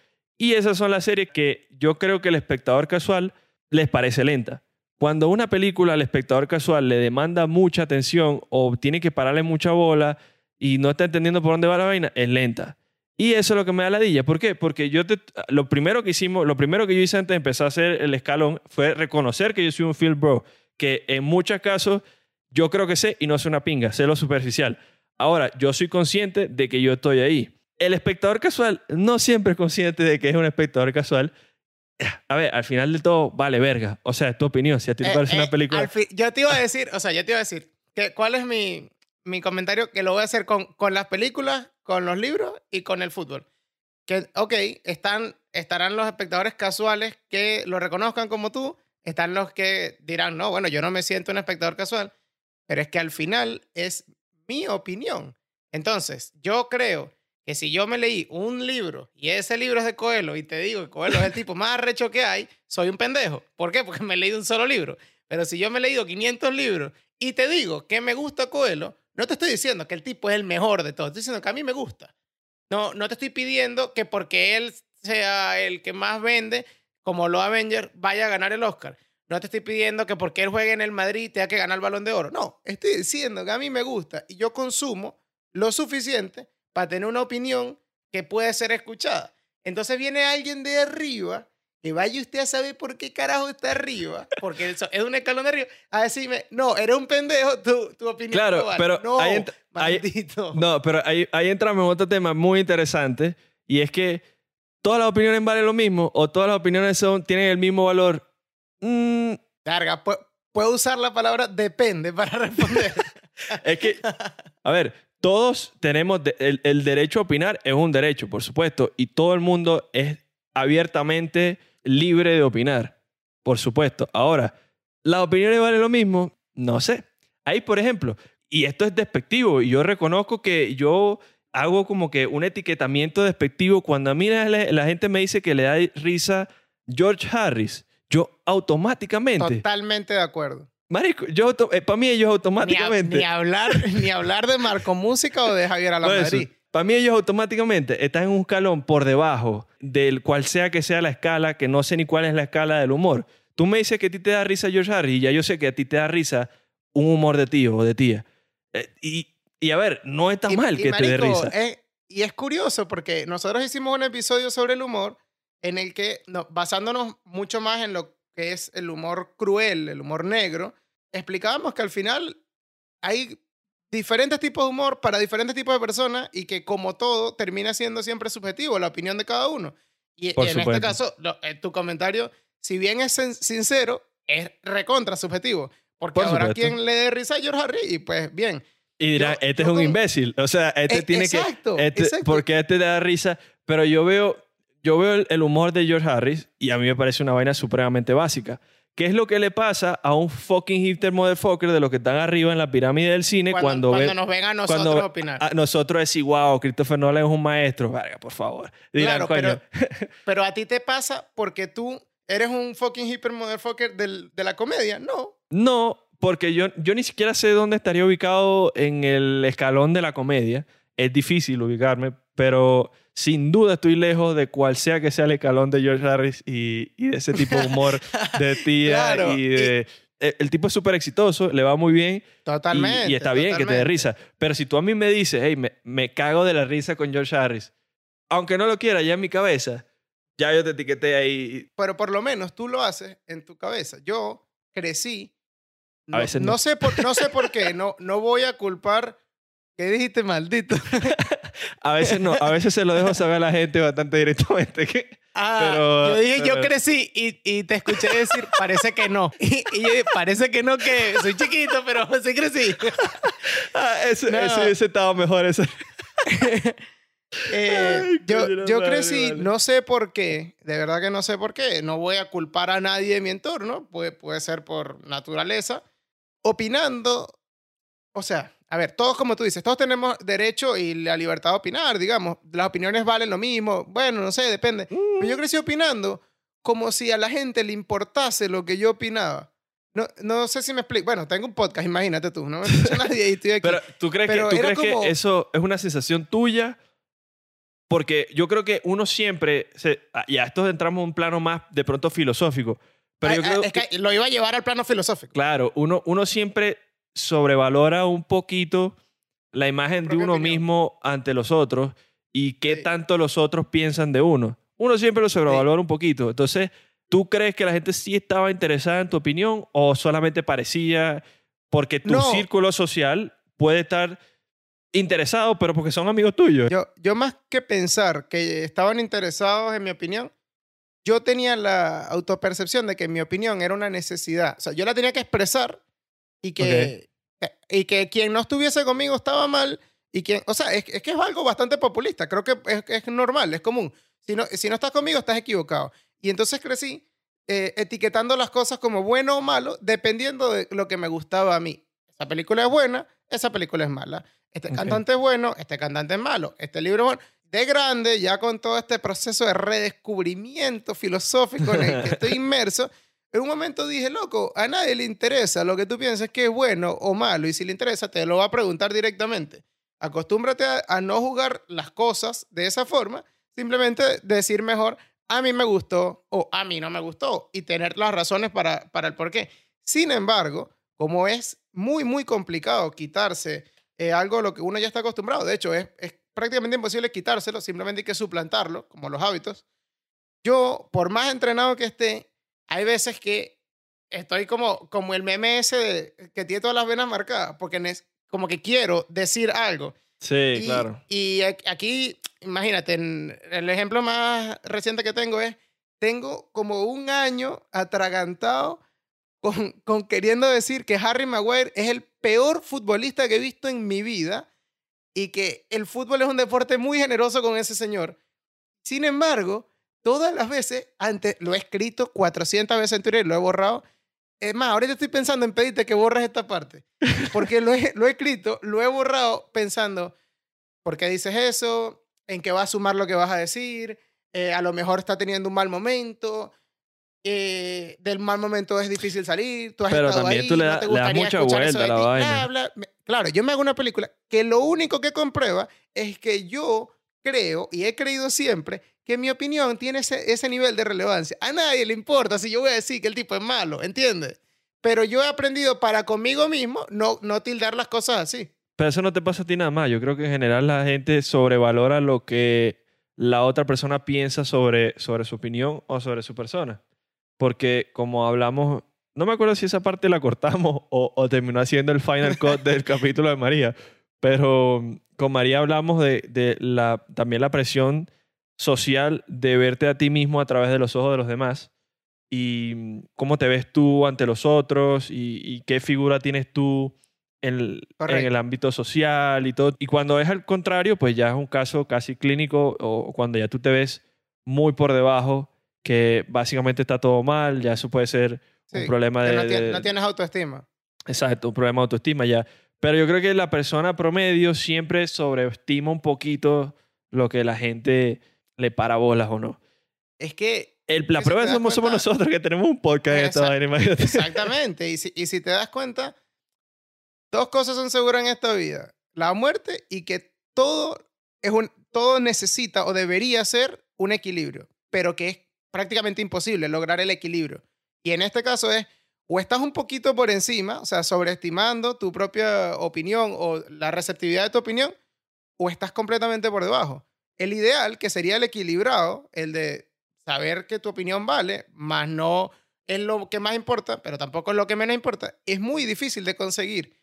Y esas son las series que yo creo que el espectador casual les parece lenta. Cuando una película al espectador casual le demanda mucha atención o tiene que pararle mucha bola y no está entendiendo por dónde va la vaina, es lenta. Y eso es lo que me da ladilla. ¿Por qué? Porque yo lo primero que hicimos, lo primero que yo hice antes de empezar a hacer el escalón fue reconocer que yo soy un field bro, que en muchos casos yo creo que sé y no sé una pinga, sé lo superficial. Ahora, yo soy consciente de que yo estoy ahí. El espectador casual no siempre es consciente de que es un espectador casual. A ver, al final de todo, vale verga. O sea, es tu opinión. Si a ti te Eh, parece eh, una película... yo te iba a decir, o sea, yo te iba a decir, que, ¿cuál es mi, mi comentario? Que lo voy a hacer con, con las películas, con los libros y con el fútbol. Que, ok, están, estarán los espectadores casuales que lo reconozcan como tú, están los que dirán, no, bueno, yo no me siento un espectador casual, pero es que al final es mi opinión. Entonces, yo creo que si yo me leí un libro y ese libro es de Coelho y te digo que Coelho es el tipo más arrecho que hay, soy un pendejo. ¿Por qué? Porque me he leído un solo libro. Pero si yo me he leído 500 libros y te digo que me gusta Coelho, no te estoy diciendo que el tipo es el mejor de todos, estoy diciendo que a mí me gusta. No, no te estoy pidiendo que porque él sea el que más vende, como los Avengers, vaya a ganar el Oscar. No te estoy pidiendo que porque él juegue en el Madrid tenga que ganar el balón de oro. No, estoy diciendo que a mí me gusta y yo consumo lo suficiente para tener una opinión que puede ser escuchada. Entonces viene alguien de arriba, que vaya usted a saber por qué carajo está arriba, porque eso es un escalón de arriba, a decirme, no, eres un pendejo, tu, tu opinión Claro, no vale". pero no, ahí ent- ahí- maldito. No, pero ahí, ahí entramos en otro tema muy interesante y es que ¿todas las opiniones valen lo mismo o todas las opiniones son, tienen el mismo valor? Mm, Carga, pu- puedo usar la palabra depende para responder. [LAUGHS] es que, a ver, todos tenemos el derecho a opinar, es un derecho, por supuesto, y todo el mundo es abiertamente libre de opinar, por supuesto. Ahora, ¿las opiniones valen lo mismo? No sé. Ahí, por ejemplo, y esto es despectivo, y yo reconozco que yo hago como que un etiquetamiento despectivo cuando a mí la, la gente me dice que le da risa George Harris. Yo automáticamente, Totalmente de acuerdo. Marico, yo para mí ellos Ni, a- automáticamente ni hablar, [LAUGHS] ni hablar de Marco Música o de Javier Alamadrid. para mí ellos automáticamente están en un escalón por debajo del cual sea que sea la escala, que no sé ni cuál es la escala del humor. Tú me dices que a ti te da risa George Harris y ya yo sé que a ti te da risa un humor de tío o de tía. Eh, y, y a ver, no está Y- mal y, que te dé marico, risa. es- y es curioso porque nosotros hicimos un episodio sobre el humor en el que, no, basándonos mucho más en lo que es el humor cruel, el humor negro, explicábamos que al final hay diferentes tipos de humor para diferentes tipos de personas y que como todo termina siendo siempre subjetivo, la opinión de cada uno. Y, Por en este caso, lo- eh, tu comentario, si bien es sin- sincero, es recontra subjetivo. Porque Por habrá supuesto. quien le dé risa a George Harris y pues bien. Y dirán, yo- este yo es un con- imbécil. O sea, este Eh, tiene exacto, que... Este, exacto. Porque este te da risa. Pero yo veo, yo veo el, el humor de George Harris y a mí me parece una vaina supremamente básica. ¿Qué es lo que le pasa a un fucking hipster motherfucker de los que están arriba en la pirámide del cine Cuando, cuando, cuando ve- nos ven a nosotros cuando opinar. a nosotros decir, wow, Christopher Nolan es un maestro. Verga, por favor. Dirán, claro, coño. pero, [LAUGHS] pero a ti te pasa porque tú eres un fucking hyper motherfucker del, de la comedia. No. No, porque yo, yo ni siquiera sé dónde estaría ubicado en el escalón de la comedia. Es difícil ubicarme, pero sin duda estoy lejos de cual sea que sea el escalón de George Harris y, y de ese tipo de humor de [LAUGHS] tía Claro, y de... El, el tipo es súper exitoso, le va muy bien y- Totalmente. y, está bien que te dé risa. Pero si tú a mí me dices, hey, me, me cago de la risa con George Harris, aunque no lo quiera ya en mi cabeza, ya yo te etiqueté ahí. Pero por lo menos tú lo haces en tu cabeza. Yo crecí. A veces no. no. sé por, no sé por qué. No, no voy a culpar. ¿Qué dijiste, maldito? [LAUGHS] A veces no, a veces se lo dejo saber a la gente bastante directamente. que- [LAUGHS] Ah, Pero- yo dije, yo pero- crecí y, y te escuché decir, parece que no. [LAUGHS] Y, y yo dije, parece que no, que soy chiquito, pero sí crecí. Ah, ese, No. ese hubiese estado mejor. Ese. Eh, Ay, yo, yo crecí, vale. no sé por qué, de verdad que no sé por qué, no voy a culpar a nadie de mi entorno, puede, puede ser por naturaleza, opinando, o sea, a ver, todos como tú dices, todos tenemos derecho y la libertad de opinar, digamos, las opiniones valen lo mismo, bueno, no sé, depende, pero yo crecí opinando como si a la gente le importase lo que yo opinaba. No, no sé si me explico. Bueno, tengo un podcast, imagínate tú, no me escucha [LAUGHS] nadie y estoy aquí. Pero ¿tú crees, Pero que, ¿tú crees como- que eso es una sensación tuya? Porque yo creo que uno siempre... Se, ah, ya, esto entramos en un plano más de pronto filosófico. Pero Ah, yo ah, creo es que, que lo iba a llevar al plano filosófico. claro, uno, uno siempre sobrevalora un poquito la imagen de uno opinión. mismo ante los otros y qué Sí. tanto los otros piensan de uno. Uno siempre lo sobrevalora un poquito. Entonces, ¿tú crees que la gente sí estaba interesada en tu opinión o solamente parecía porque tu No. círculo social puede estar interesado, pero porque son amigos tuyos? Yo, yo más que pensar que estaban interesados en mi opinión, yo tenía la autopercepción de que mi opinión era una necesidad. O sea, yo la tenía que expresar y que, eh, y que quien no estuviese conmigo estaba mal y quien, o sea, es, es que es algo bastante populista. Creo que es, es normal, es común. Si no, si no estás conmigo, estás equivocado. Y entonces crecí eh, etiquetando las cosas como bueno o malo, dependiendo de lo que me gustaba a mí. Esa película es buena, esa película es mala. Este cantante es bueno, este cantante es malo. Este libro es bueno. De grande, ya con todo este proceso de redescubrimiento filosófico en el que estoy [LAUGHS] inmerso, en un momento dije, loco, a nadie le interesa lo que tú pienses que es bueno o malo. Y si le interesa, te lo va a preguntar directamente. Acostúmbrate a, no jugar las cosas de esa forma, simplemente decir mejor, a mí me gustó o a mí no me gustó y tener las razones para, para el por qué. Sin embargo, como es muy, muy complicado quitarse eh, algo a lo que uno ya está acostumbrado, de hecho, es, es prácticamente imposible quitárselo, simplemente hay que suplantarlo, como los hábitos. Yo, por más entrenado que esté, hay veces que estoy como, como el meme ese de- que tiene todas las venas marcadas, porque nes- como que quiero decir algo. Sí, Y- claro. Y aquí imagínate, el ejemplo más reciente que tengo es, tengo como un año atragantado con, con queriendo decir que Harry Maguire es el peor futbolista que he visto en mi vida y que el fútbol es un deporte muy generoso con ese señor. Sin embargo, todas las veces, antes lo he escrito 400 veces en Twitter y lo he borrado. Es más, ahorita estoy pensando en pedirte que borres esta parte. [LAUGHS] Porque lo he, lo he escrito, lo he borrado pensando, ¿por qué dices eso? ¿En qué va a sumar lo que vas a decir? Eh, a lo mejor está teniendo un mal momento. eh, del mal momento es difícil salir. Tú has Pero estado también ahí, tú le no te le das mucha vuelta a la vaina. bla, bla. Me- Claro, yo me hago una película que lo único que comprueba es que yo creo y he creído siempre que mi opinión tiene ese, ese nivel de relevancia. A nadie le importa si yo voy a decir que el tipo es malo, ¿entiendes? Pero yo he aprendido para conmigo mismo no, no tildar las cosas así. Pero eso no te pasa a ti nada más. Yo creo que en general la gente sobrevalora lo que la otra persona piensa sobre, sobre su opinión o sobre su persona. Porque como hablamos, no me acuerdo si esa parte la cortamos [LAUGHS] o, o terminó haciendo el final cut del [LAUGHS] capítulo de María, pero con María hablamos de, de la, también la presión social de verte a ti mismo a través de los ojos de los demás y mm, cómo te ves tú ante los otros y, y qué figura tienes tú en el, en el ámbito social y todo. Y cuando es al contrario, pues ya es un caso casi clínico o cuando ya tú te ves muy por debajo, que básicamente está todo mal, ya eso puede ser un Sí, problema que de... no, de- no tienes autoestima. Exacto, un problema de autoestima ya. Pero yo creo que la persona promedio siempre sobreestima un poquito lo que la gente le para bolas o no. Es que El, la si prueba somos, somos nosotros que tenemos un podcast en esta vaina, imagínate. Exactamente. Y si, y si te das cuenta, dos cosas son seguras en esta vida. La muerte y que todo, es un, todo necesita o debería ser un equilibrio, pero que es prácticamente imposible lograr el equilibrio. Y en este caso es, o estás un poquito por encima, o sea, sobreestimando tu propia opinión o la receptividad de tu opinión, o estás completamente por debajo. El ideal, que sería el equilibrado, el de saber que tu opinión vale, más no es lo que más importa, pero tampoco es lo que menos importa, es muy difícil de conseguir.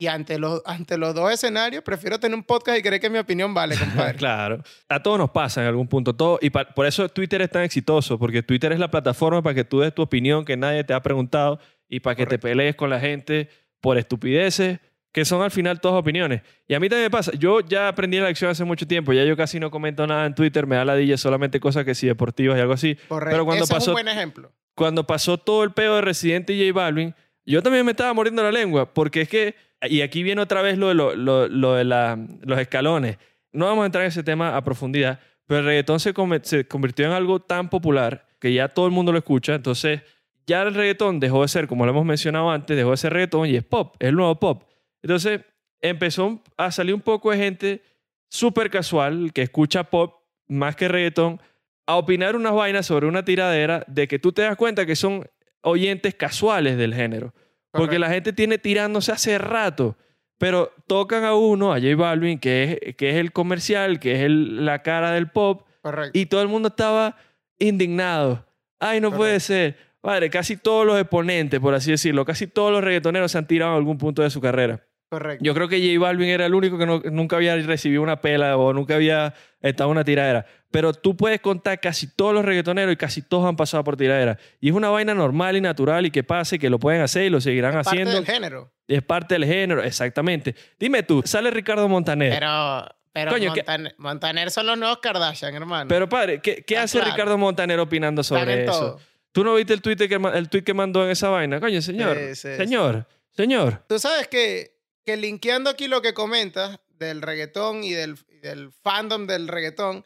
Y ante los, ante los dos escenarios, prefiero tener un podcast y creer que mi opinión vale, [LAUGHS] compadre. claro. A todos nos pasa en algún punto. Todo, y pa- por eso Twitter es tan exitoso, porque Twitter es la plataforma para que tú des tu opinión que nadie te ha preguntado y para que te pelees con la gente por estupideces que son al final todas opiniones. Y a mí también me pasa. Yo ya aprendí la lección hace mucho tiempo. Ya yo casi no comento nada en Twitter. Me da ladilla solamente cosas que sí deportivas y algo así. Correcto. Pero cuando Ese es pasó- un buen ejemplo. cuando pasó todo el peo de Residente y J Balvin, yo también me estaba muriendo la lengua, porque es que, y aquí viene otra vez lo de, lo, lo- lo de la- los escalones. No vamos a entrar en ese tema a profundidad, pero el reggaetón se, come- se convirtió en algo tan popular que ya todo el mundo lo escucha, entonces ya el reggaetón dejó de ser, como lo hemos mencionado antes, dejó de ser reggaetón y es pop, es el nuevo pop. Entonces empezó a salir un poco de gente súper casual que escucha pop más que reggaetón a opinar unas vainas sobre una tiradera de que tú te das cuenta que son oyentes casuales del género. Porque la gente tiene tirándose hace rato. Pero tocan a uno, a J Balvin, que es, que es el comercial, que es el- la cara del pop, Correcto. y todo el mundo estaba indignado. Ay, no puede ser. Padre, casi todos los exponentes, por así decirlo, casi todos los reggaetoneros se han tirado en algún punto de su carrera. Correcto. Yo creo que J Balvin era el único que no- nunca había recibido una pela o nunca había estado en una tiradera. Pero tú puedes contar casi todos los reggaetoneros y casi todos han pasado por tiradera. Y es una vaina normal y natural y que pase, que lo pueden hacer y lo seguirán Parte haciendo. del género. Es parte del género, exactamente. Dime tú, sale Ricardo Montaner. Pero, Pero, pero Coño, ¿qué- Montan- Montaner son los nuevos Kardashian, hermano. padre, ¿qué, qué Ah, hace claro. Ricardo Montaner opinando sobre eso? todo. ¿Tú no viste el tweet que, el tweet que mandó en esa vaina? Coño, señor. Sí, sí, señor, señor. Tú sabes que, que linkeando aquí lo que comentas del reggaetón y del, y del fandom del reggaetón,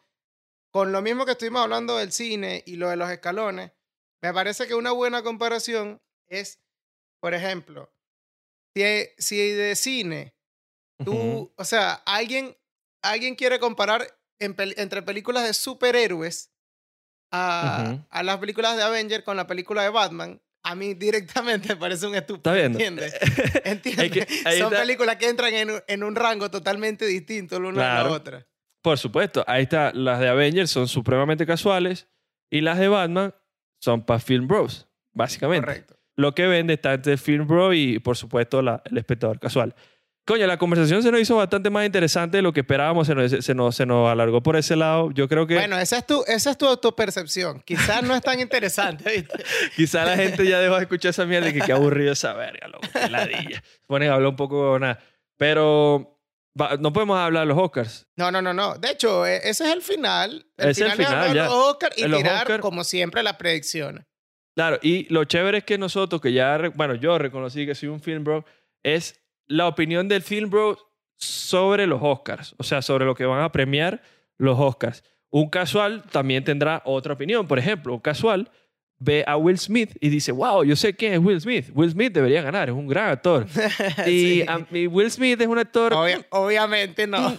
con lo mismo que estuvimos hablando del cine y lo de los escalones, me parece que una buena comparación es, por ejemplo, si, si de cine, tú, o sea, alguien, alguien quiere comparar en entre películas de superhéroes a, a las películas de Avenger con la película de Batman, a mí directamente me parece un estúpido. ¿Entiendes? [LAUGHS] ¿Entiendes? Que- Son está. películas que entran en, un- en un rango totalmente distinto la una Claro. la otra. Por supuesto, ahí está. Las de Avengers son supremamente casuales y las de Batman son para Film Bros, básicamente. Correcto. Lo que vende está entre Film Bro y, por supuesto, la- el espectador casual. Coño, la conversación se nos hizo bastante más interesante de lo que esperábamos. Se nos, se nos, se nos alargó por ese lado. Yo creo que Bueno, esa es tu, esa es tu autopercepción. Quizás no es tan interesante, ¿viste? [LAUGHS] quizá la gente ya dejó de escuchar esa mierda y que qué aburrido esa verga, loco. Qué ladilla. Ponen a hablar un poco nada. Pero va- no podemos hablar de los Oscars. No, no, no, no. De hecho, e- ese es el final. El es el final, es final, ya. los Oscar y los tirar, Oscar- como siempre, las predicciones. Claro, y lo chévere es que nosotros, que ya, bueno, yo reconocí que soy un film bro, es la opinión del film bro sobre los Oscars, o sea, sobre lo que van a premiar los Oscars. Un casual también tendrá otra opinión. Por ejemplo, un casual ve a Will Smith y dice, wow, yo sé quién es Will Smith. Will Smith debería ganar, es un gran actor. [LAUGHS] Y, Sí. a- y Will Smith es un actor Obvia- obviamente no.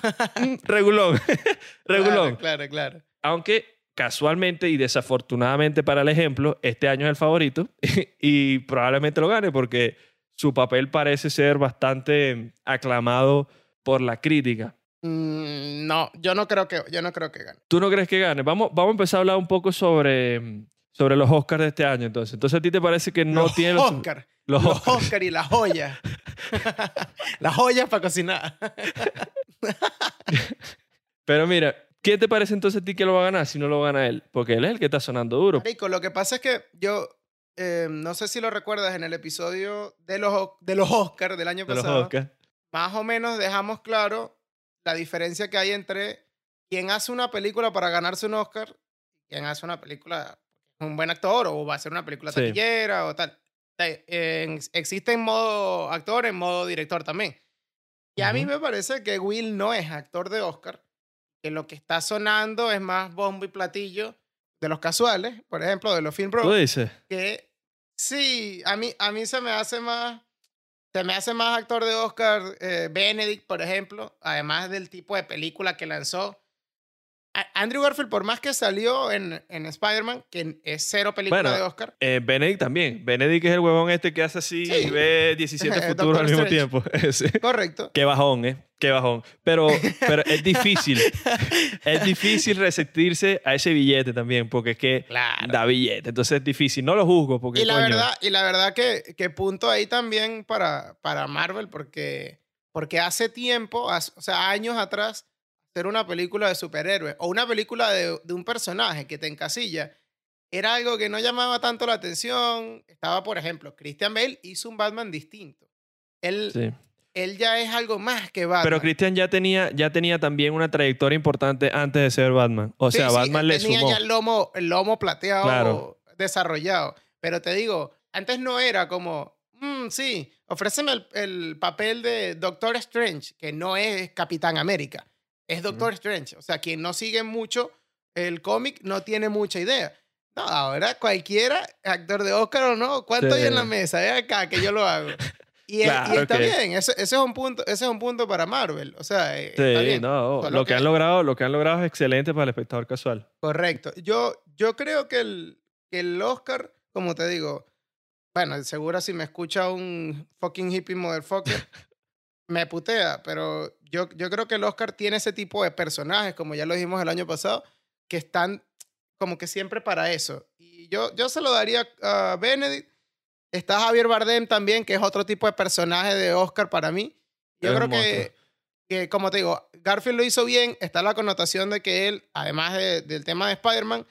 regulón, [LAUGHS] regulón. Claro, claro, claro. Aunque casualmente y desafortunadamente para el ejemplo, este año es el favorito [LAUGHS] y probablemente lo gane porque su papel parece ser bastante aclamado por la crítica. Mm, no, yo no creo que, yo no creo que gane. ¿Tú no crees que gane? Vamos, vamos a empezar a hablar un poco sobre, sobre los Oscars de este año entonces. Entonces a ti te parece que no los tiene los, Oscar. los Los Oscars? Oscar y las joyas. [LAUGHS] las joyas para cocinar. [LAUGHS] Pero mira, ¿qué te parece entonces a ti que lo va a ganar si no lo gana él? Porque él es el que está sonando duro. Marico, lo que pasa es que yo eh, no sé si lo recuerdas en el episodio de los, de los Oscar del año De los pasado. Oscars. Más o menos dejamos claro la diferencia que hay entre quien hace una película para ganarse un Oscar y quien hace una película un buen actor o va a ser una película Sí. taquillera o tal. Eh, existe en modo actor, en modo director también. Y a mí me parece que Will no es actor de Oscar, que lo que está sonando es más bombo y platillo de los casuales, por ejemplo, de los film bros ¿Tú dices? que sí, a mí, a mí se me hace más, se me hace más actor de Oscar eh, Benedict, por ejemplo, además del tipo de película que lanzó. Andrew Garfield, por más que salió en, en Spider-Man, que es cero película Bueno, de Oscar, Eh, Benedict también. Benedict es el huevón este que hace así Sí. y ve [LAUGHS] 17 Doctor futuros al mismo tiempo. [LAUGHS] Correcto. Qué bajón, ¿eh? Qué bajón. Pero, [LAUGHS] pero es difícil. es difícil resistirse a ese billete también, porque es que Claro. da billete. Entonces es difícil. No lo juzgo, porque Y la coño, verdad, y la verdad que, que punto ahí también para, para Marvel, porque, porque hace tiempo, as- o sea, años atrás, hacer una película de superhéroes o una película de, de un personaje que te encasilla, era algo que no llamaba tanto la atención. Estaba, por ejemplo, Christian Bale hizo un Batman distinto. Él, sí. él ya es algo más que Batman. Pero Christian ya tenía, ya tenía también una trayectoria importante antes de ser Batman. O Sí, sea, sí, Batman él le tenía sumó. ya el lomo, el lomo plateado Claro. desarrollado. Pero te digo, antes no era como, "Mm, sí, ofréceme el, el papel de Doctor Strange, que no es Capitán América, es Doctor Strange. O sea, quien no sigue mucho el cómic no tiene mucha idea. No, ahora cualquiera, actor de Oscar o no, ¿cuánto hay en la mesa? Ve acá que yo lo hago. [LAUGHS] Y, Claro está bien, ese, ese es un punto, ese es un punto para Marvel. O sea, eh, está Sí, bien. no. Lo que, que- han logrado, lo que han logrado es excelente para el espectador casual. Correcto. Yo, yo creo que el, que el Oscar, como te digo, bueno, seguro si me escucha un fucking hippie motherfucker, [LAUGHS] me putea, pero yo, yo creo que el Oscar tiene ese tipo de personajes, como ya lo dijimos el año pasado, que están como que siempre para eso. Y yo, yo se lo daría a Benedict. Está Javier Bardem también, que es otro tipo de personaje de Oscar para mí. Yo Es creo que, que, como te digo, Garfield lo hizo bien. Está la connotación de que él, además de- del tema de Spider-Man,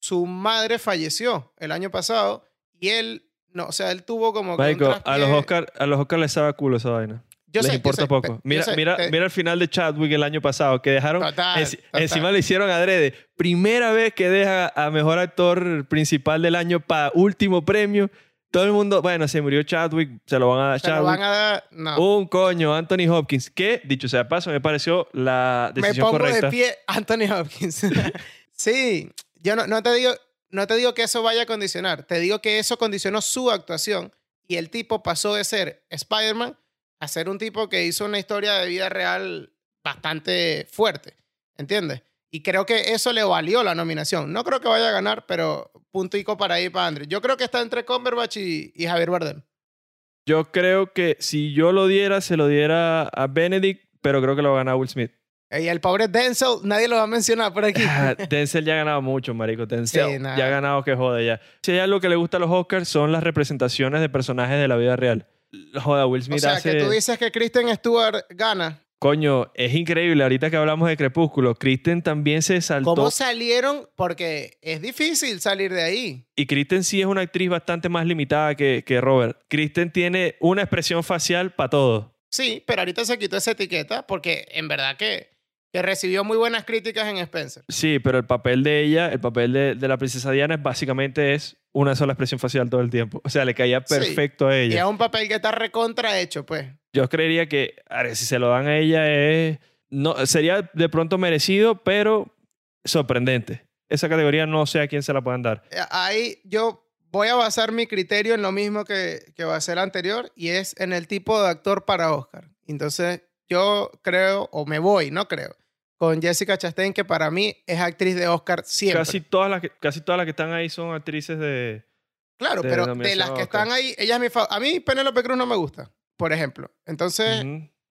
su madre falleció el año pasado y él, no, o sea, él tuvo como que un a los Oscar, a los Oscar les sabe culo esa vaina. Yo les sé, importa poco. Mira, sé, mira, te- mira el final de Chadwick el año pasado, que dejaron... Total, total. Encima lo hicieron adrede. Primera vez que deja a mejor actor principal del año para último premio. Todo el mundo, bueno, se murió Chadwick, se lo van a dar se lo Chadwick. van a dar, no. Un coño, Anthony Hopkins, que, dicho sea de paso, me pareció la me decisión pongo correcta. de pie Anthony Hopkins. [LAUGHS] sí, yo no, no te digo, no te digo que eso vaya a condicionar, te digo que eso condicionó su actuación y el tipo pasó de ser Spider-Man a ser un tipo que hizo una historia de vida real bastante fuerte, ¿entiendes? Y creo que eso le valió la nominación. No creo que vaya a ganar, pero puntico para ahí para Andrew. Yo creo que está entre Cumberbatch y, y Javier Bardem. Yo creo que si yo lo diera, se lo diera a Benedict, pero creo que lo va a ganar Will Smith. Y el pobre Denzel, nadie lo va a mencionar por aquí. Ah, [LAUGHS] Denzel ya ha ganado mucho, marico. Denzel Sí, ya ha ganado que jode ya. Si hay algo que le gusta a los Oscars son las representaciones de personajes de la vida real. Joda, Will O Smith sea, hace... que tú dices que Kristen Stewart gana. Coño, es increíble. Ahorita que hablamos de Crepúsculo, Kristen también se saltó. ¿Cómo salieron? Porque es difícil salir de ahí. Y Kristen sí es una actriz bastante más limitada que, que Robert. Kristen tiene una expresión facial para todo. Sí, pero ahorita se quitó esa etiqueta porque en verdad que, que recibió muy buenas críticas en Spencer. Sí, pero el papel de ella, el papel de, de la princesa Diana, es básicamente es una sola expresión facial todo el tiempo. O sea, le caía Sí. perfecto a Y es ella. un papel que está recontra hecho, pues. Yo creería que a ver, si se lo dan a ella es no sería de pronto merecido, pero sorprendente. Esa categoría no sé a quién se la puedan dar. Eh, Ahí yo voy a basar mi criterio en lo mismo que, que basé el anterior y es en el tipo de actor para Oscar. Entonces, yo creo, o me voy, no creo, con Jessica Chastain, que para mí es actriz de Oscar siempre. Casi todas las que, casi todas las que están ahí son actrices de claro, de pero de las que están ahí, ella es mi fa- A mí Penélope Cruz no me gusta, por ejemplo. Entonces,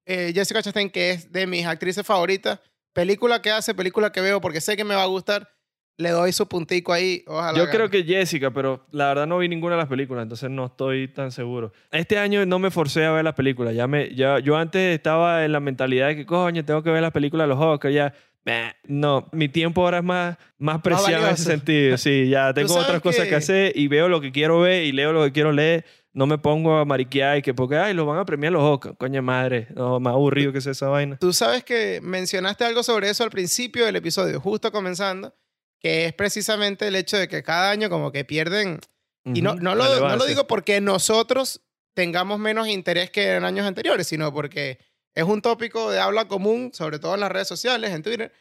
eh, Jessica Chastain, que es de mis actrices favoritas, película que hace, película que veo, porque sé que me va a gustar, le doy su puntico ahí. Ojalá. Yo gane. creo que Jessica, pero la verdad no vi ninguna de las películas, entonces no estoy tan seguro. Este año no me forcé a ver las películas. Ya me, ya, yo antes estaba en la mentalidad de que, coño, tengo que ver las películas de los Oscars. Ya, no, mi tiempo ahora es más, más preciado en ese sentido. Sí, ya [LAUGHS] tengo otras cosas que- que hacer y veo lo que quiero ver y leo lo que quiero leer. No me pongo a mariquear y que porque, ay, lo van a premiar los Oscars. Coño madre, no, más aburrido que es esa vaina. Tú sabes que mencionaste algo sobre eso al principio del episodio, justo comenzando, que es precisamente el hecho de que cada año como que pierden, y no, no, lo, no lo digo porque nosotros tengamos menos interés que en años anteriores, sino porque es un tópico de habla común, sobre todo en las redes sociales, en Twitter.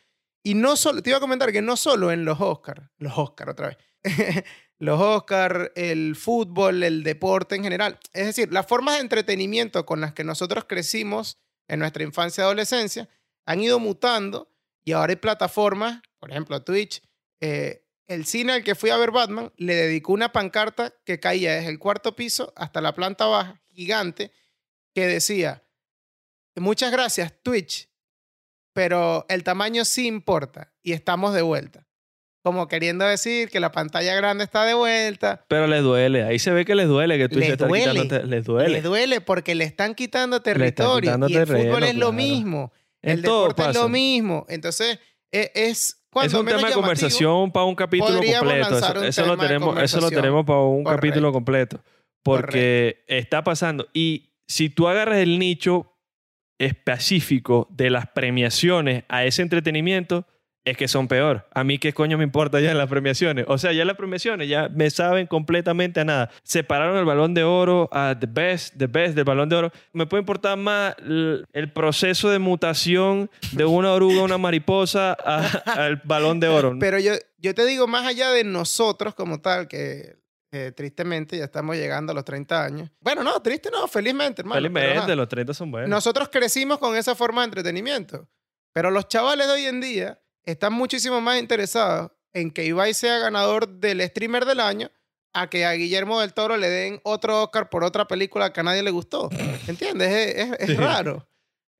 Y no solo, te iba a comentar que no solo en los Oscars, los Oscars otra vez, [LAUGHS] los Oscars, el fútbol, el deporte en general. Es decir, las formas de entretenimiento con las que nosotros crecimos en nuestra infancia y adolescencia han ido mutando y ahora hay plataformas, por ejemplo Twitch. Eh, el cine al que fui a ver Batman le dedicó una pancarta que caía desde el cuarto piso hasta la planta baja, gigante, que decía, muchas gracias Twitch, pero el tamaño sí importa y estamos de vuelta. Como queriendo decir que la pantalla grande está de vuelta. Pero les duele, ahí se ve que les duele que Les se estás duele. quitándote- les duele. Le duele porque le están quitando están territorio. quitando y el terreno, fútbol es lo mismo. En el deporte es lo mismo. Entonces, e- es es un tema de conversación para un capítulo completo. Eso, lo tenemos, eso lo tenemos para un Correcto. capítulo completo. Porque está pasando. Y si tú agarras el nicho específico de las premiaciones a ese entretenimiento, es que son peor. A mí qué coño me importa ya las premiaciones. O sea, ya las premiaciones ya me saben completamente a nada. Separaron el balón de oro a the best, the best del balón de oro. Me puede importar más el proceso de mutación de una oruga a una mariposa al balón de oro. Pero yo, yo te digo, más allá de nosotros como tal, que eh, tristemente ya estamos llegando a los 30 años. Bueno, no, triste no, felizmente, hermano. Felizmente, los 30 son buenos. Nosotros crecimos con esa forma de entretenimiento. Pero los chavales de hoy en día están muchísimo más interesados en que Ibai sea ganador del streamer del año a que a Guillermo del Toro le den otro Oscar por otra película que a nadie le gustó. [LAUGHS] ¿Entiendes? Es, es- raro.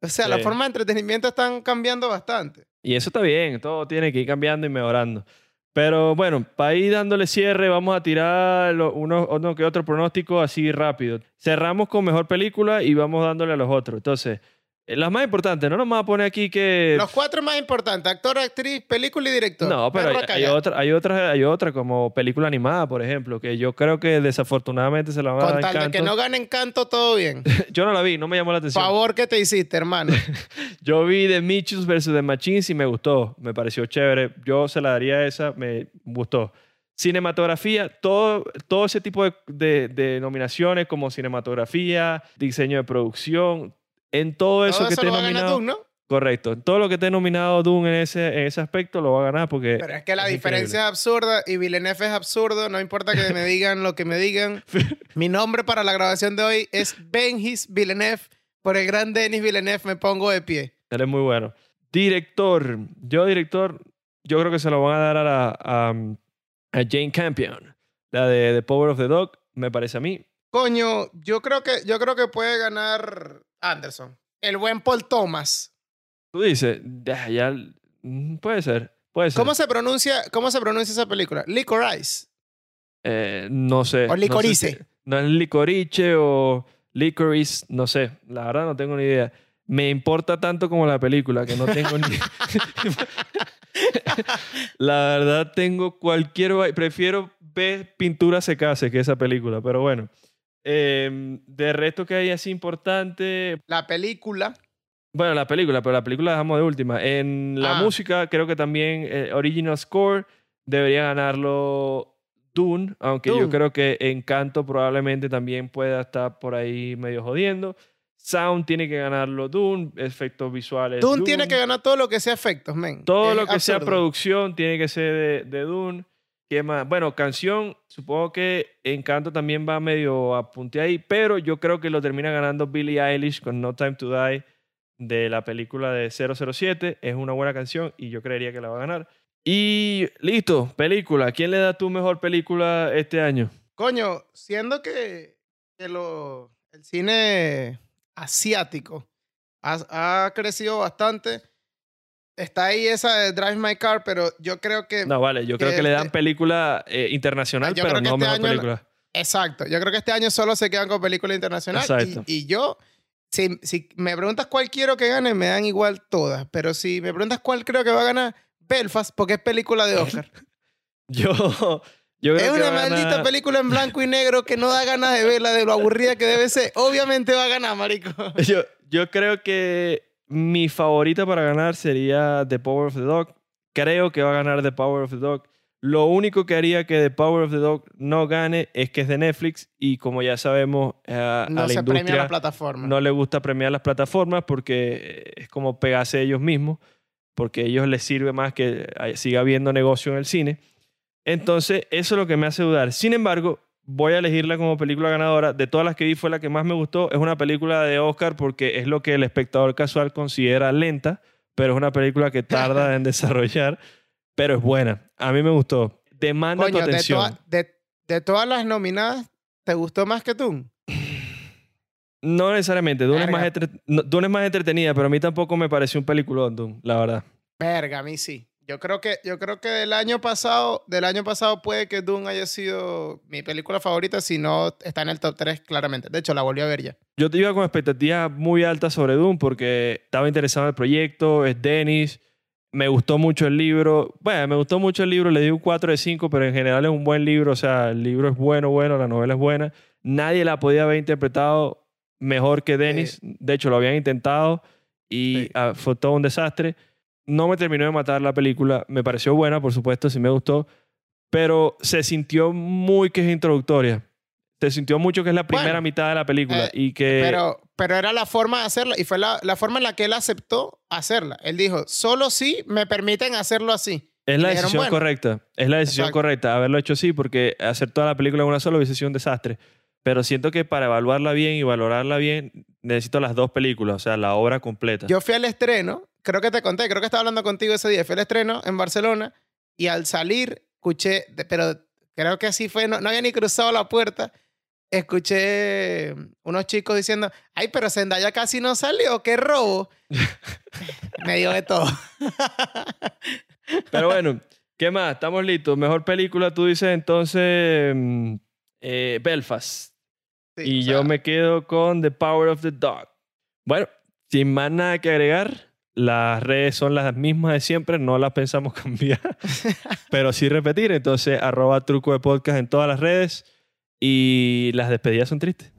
O sea, las Sí. formas de entretenimiento están cambiando bastante. Y eso está bien, todo tiene que ir cambiando y mejorando. Pero bueno, para ir dándole cierre, vamos a tirar uno, uno que otro pronóstico así rápido. Cerramos con mejor película y vamos dándole a los otros. Entonces, las más importantes, no nos vamos a poner aquí que... Los cuatro más importantes, actor, actriz, película y director. No, pero hay, hay otra, hay otra, hay otra como película animada, por ejemplo, que yo creo que desafortunadamente se la van a Con dar tal de que no gane encanto, todo bien. [LAUGHS] Yo no la vi, no me llamó la atención. Favor que te hiciste, hermano. [LAUGHS] Yo vi The Mitchells vs. The Machines y me gustó. Me pareció chévere. Yo se la daría esa, me gustó. Cinematografía, todo, todo ese tipo de, de- de nominaciones como cinematografía, diseño de producción, en todo eso Todo que eso esté lo va a ganar nominado. Doom, ¿no? Correcto. En todo lo que esté nominado Doom en ese, en ese aspecto lo va a ganar porque. Pero es que la es diferencia es absurda y Villeneuve es absurdo. No importa que me digan lo que me digan. [LAUGHS] Mi nombre para la grabación de hoy es Benjis Villeneuve. Por el gran Denis Villeneuve me pongo de pie. Eres muy bueno. Director. Yo, director, yo creo que se lo van a dar a, la, a, a Jane Campion. La de The Power of the Dog, me parece a mí. Coño, yo creo que, yo creo que puede ganar Anderson. El buen Paul Thomas. Tú dices, ya, ya, mm, puede ser, puede ser. ¿Cómo se pronuncia, cómo se pronuncia esa película? Licorice. Eh, no sé. O no sé licorice. si- No, es licorice o Licorice, no sé, la verdad no tengo ni idea. Me importa tanto como la película que no tengo ni... [LAUGHS] [LAUGHS] la verdad tengo cualquier... Prefiero ver pintura secase que esa película, pero bueno. Eh, de resto que hay así importante, La película. bueno, la película, pero la película la dejamos de última. En la Ah. música, creo que también eh, Original Score debería ganarlo Dune, aunque yo creo que Encanto probablemente también pueda estar por ahí medio jodiendo. Sound tiene que ganarlo Dune, efectos visuales. Dune tiene que ganar todo lo que sea efectos, men. Todo Es lo que sea producción tiene que ser de, de Dune. Bueno, canción, supongo que Encanto también va medio a punte ahí, pero yo creo que lo termina ganando Billie Eilish con No Time to Die de la película de 007. Es una buena canción y yo creería que la va a ganar. Y listo, película. ¿Quién le da tu mejor película este año? Coño, siendo que, el cine asiático ha crecido bastante, está ahí esa de Drive My Car, pero yo creo que... No, vale, yo creo que que le dan este- película eh, internacional, Yo pero no este mejor año película. Exacto, yo creo que este año solo se quedan con película internacional. Exacto. Y, y yo, si, si me preguntas cuál quiero que gane, me dan igual todas. Pero si me preguntas cuál creo que va a ganar, Belfast, porque es película de Oscar. [LAUGHS] Yo, yo creo es que una maldita ganar- película en blanco y negro que no da ganas de verla, de lo aburrida que debe ser. Obviamente va a ganar, marico. [LAUGHS] Yo, yo creo que mi favorita para ganar sería The Power of the Dog. Creo que va a ganar The Power of the Dog. Lo único que haría que The Power of the Dog no gane es que es de Netflix y como ya sabemos, eh, a No la se premia industria la plataforma. no le gusta premiar las plataformas porque es como pegarse ellos mismos, porque a ellos les sirve más que hay- siga habiendo negocio en el cine. Entonces, eso es lo que me hace dudar. Sin embargo, voy a elegirla como película ganadora. De todas las que vi fue la que más me gustó. Es una película de Oscar porque es lo que el espectador casual considera lenta, pero es una película que tarda en [LAUGHS] desarrollar, pero es buena. A mí me gustó. Demanda tu de, atención. toda- de, de todas las nominadas, ¿te gustó más que tú? No necesariamente. Dune es, más Dune es más entretenida, pero a mí tampoco me pareció un peliculón, Dune, la verdad. Verga, a mí sí. Yo creo que, yo creo que del año pasado, del año pasado puede que Dune haya sido mi película favorita, si no está en el top 3 claramente. De hecho, la volví a ver ya. Yo te iba con expectativas muy altas sobre Dune porque estaba interesado en el proyecto, es Dennis, me gustó mucho el libro. Bueno, me gustó mucho el libro, le di un 4 de 5, pero en general es un buen libro, o sea, el libro es bueno, bueno, la novela es buena. Nadie la podía haber interpretado mejor que Dennis. De hecho, lo habían intentado y Sí. ah, fue todo un desastre. No me terminó de matar la película, me pareció buena, por supuesto, sí me gustó, pero se sintió muy que es introductoria. Se sintió mucho que es la primera Bueno, mitad de la película eh, y que... Pero, pero era la forma de hacerla y fue la, la forma en la que él aceptó hacerla. Él dijo, solo si me permiten hacerlo así. Es la decisión bueno. correcta. Es la decisión Exacto. correcta. Haberlo hecho así, porque hacer toda la película en una sola hubiese sido un desastre. Pero siento que para evaluarla bien y valorarla bien, necesito las dos películas, o sea, la obra completa. Yo fui al estreno, creo que te conté, creo que estaba hablando contigo ese día. Fui al estreno en Barcelona y al salir escuché, pero creo que así fue, no, no había ni cruzado la puerta. Escuché unos chicos diciendo, ay, pero Zendaya casi no salió, qué robo. [LAUGHS] Me dio de todo. Pero bueno, ¿qué más? Estamos listos. Mejor película, tú dices entonces mm, eh, Belfast. Sí, y o sea, yo me quedo con The Power of the Dog. Bueno, sin más nada que agregar, las redes son las mismas de siempre, no las pensamos [LAUGHS] cambiar, pero sí repetir. Entonces, arroba truco de podcast en todas las redes y las despedidas son tristes.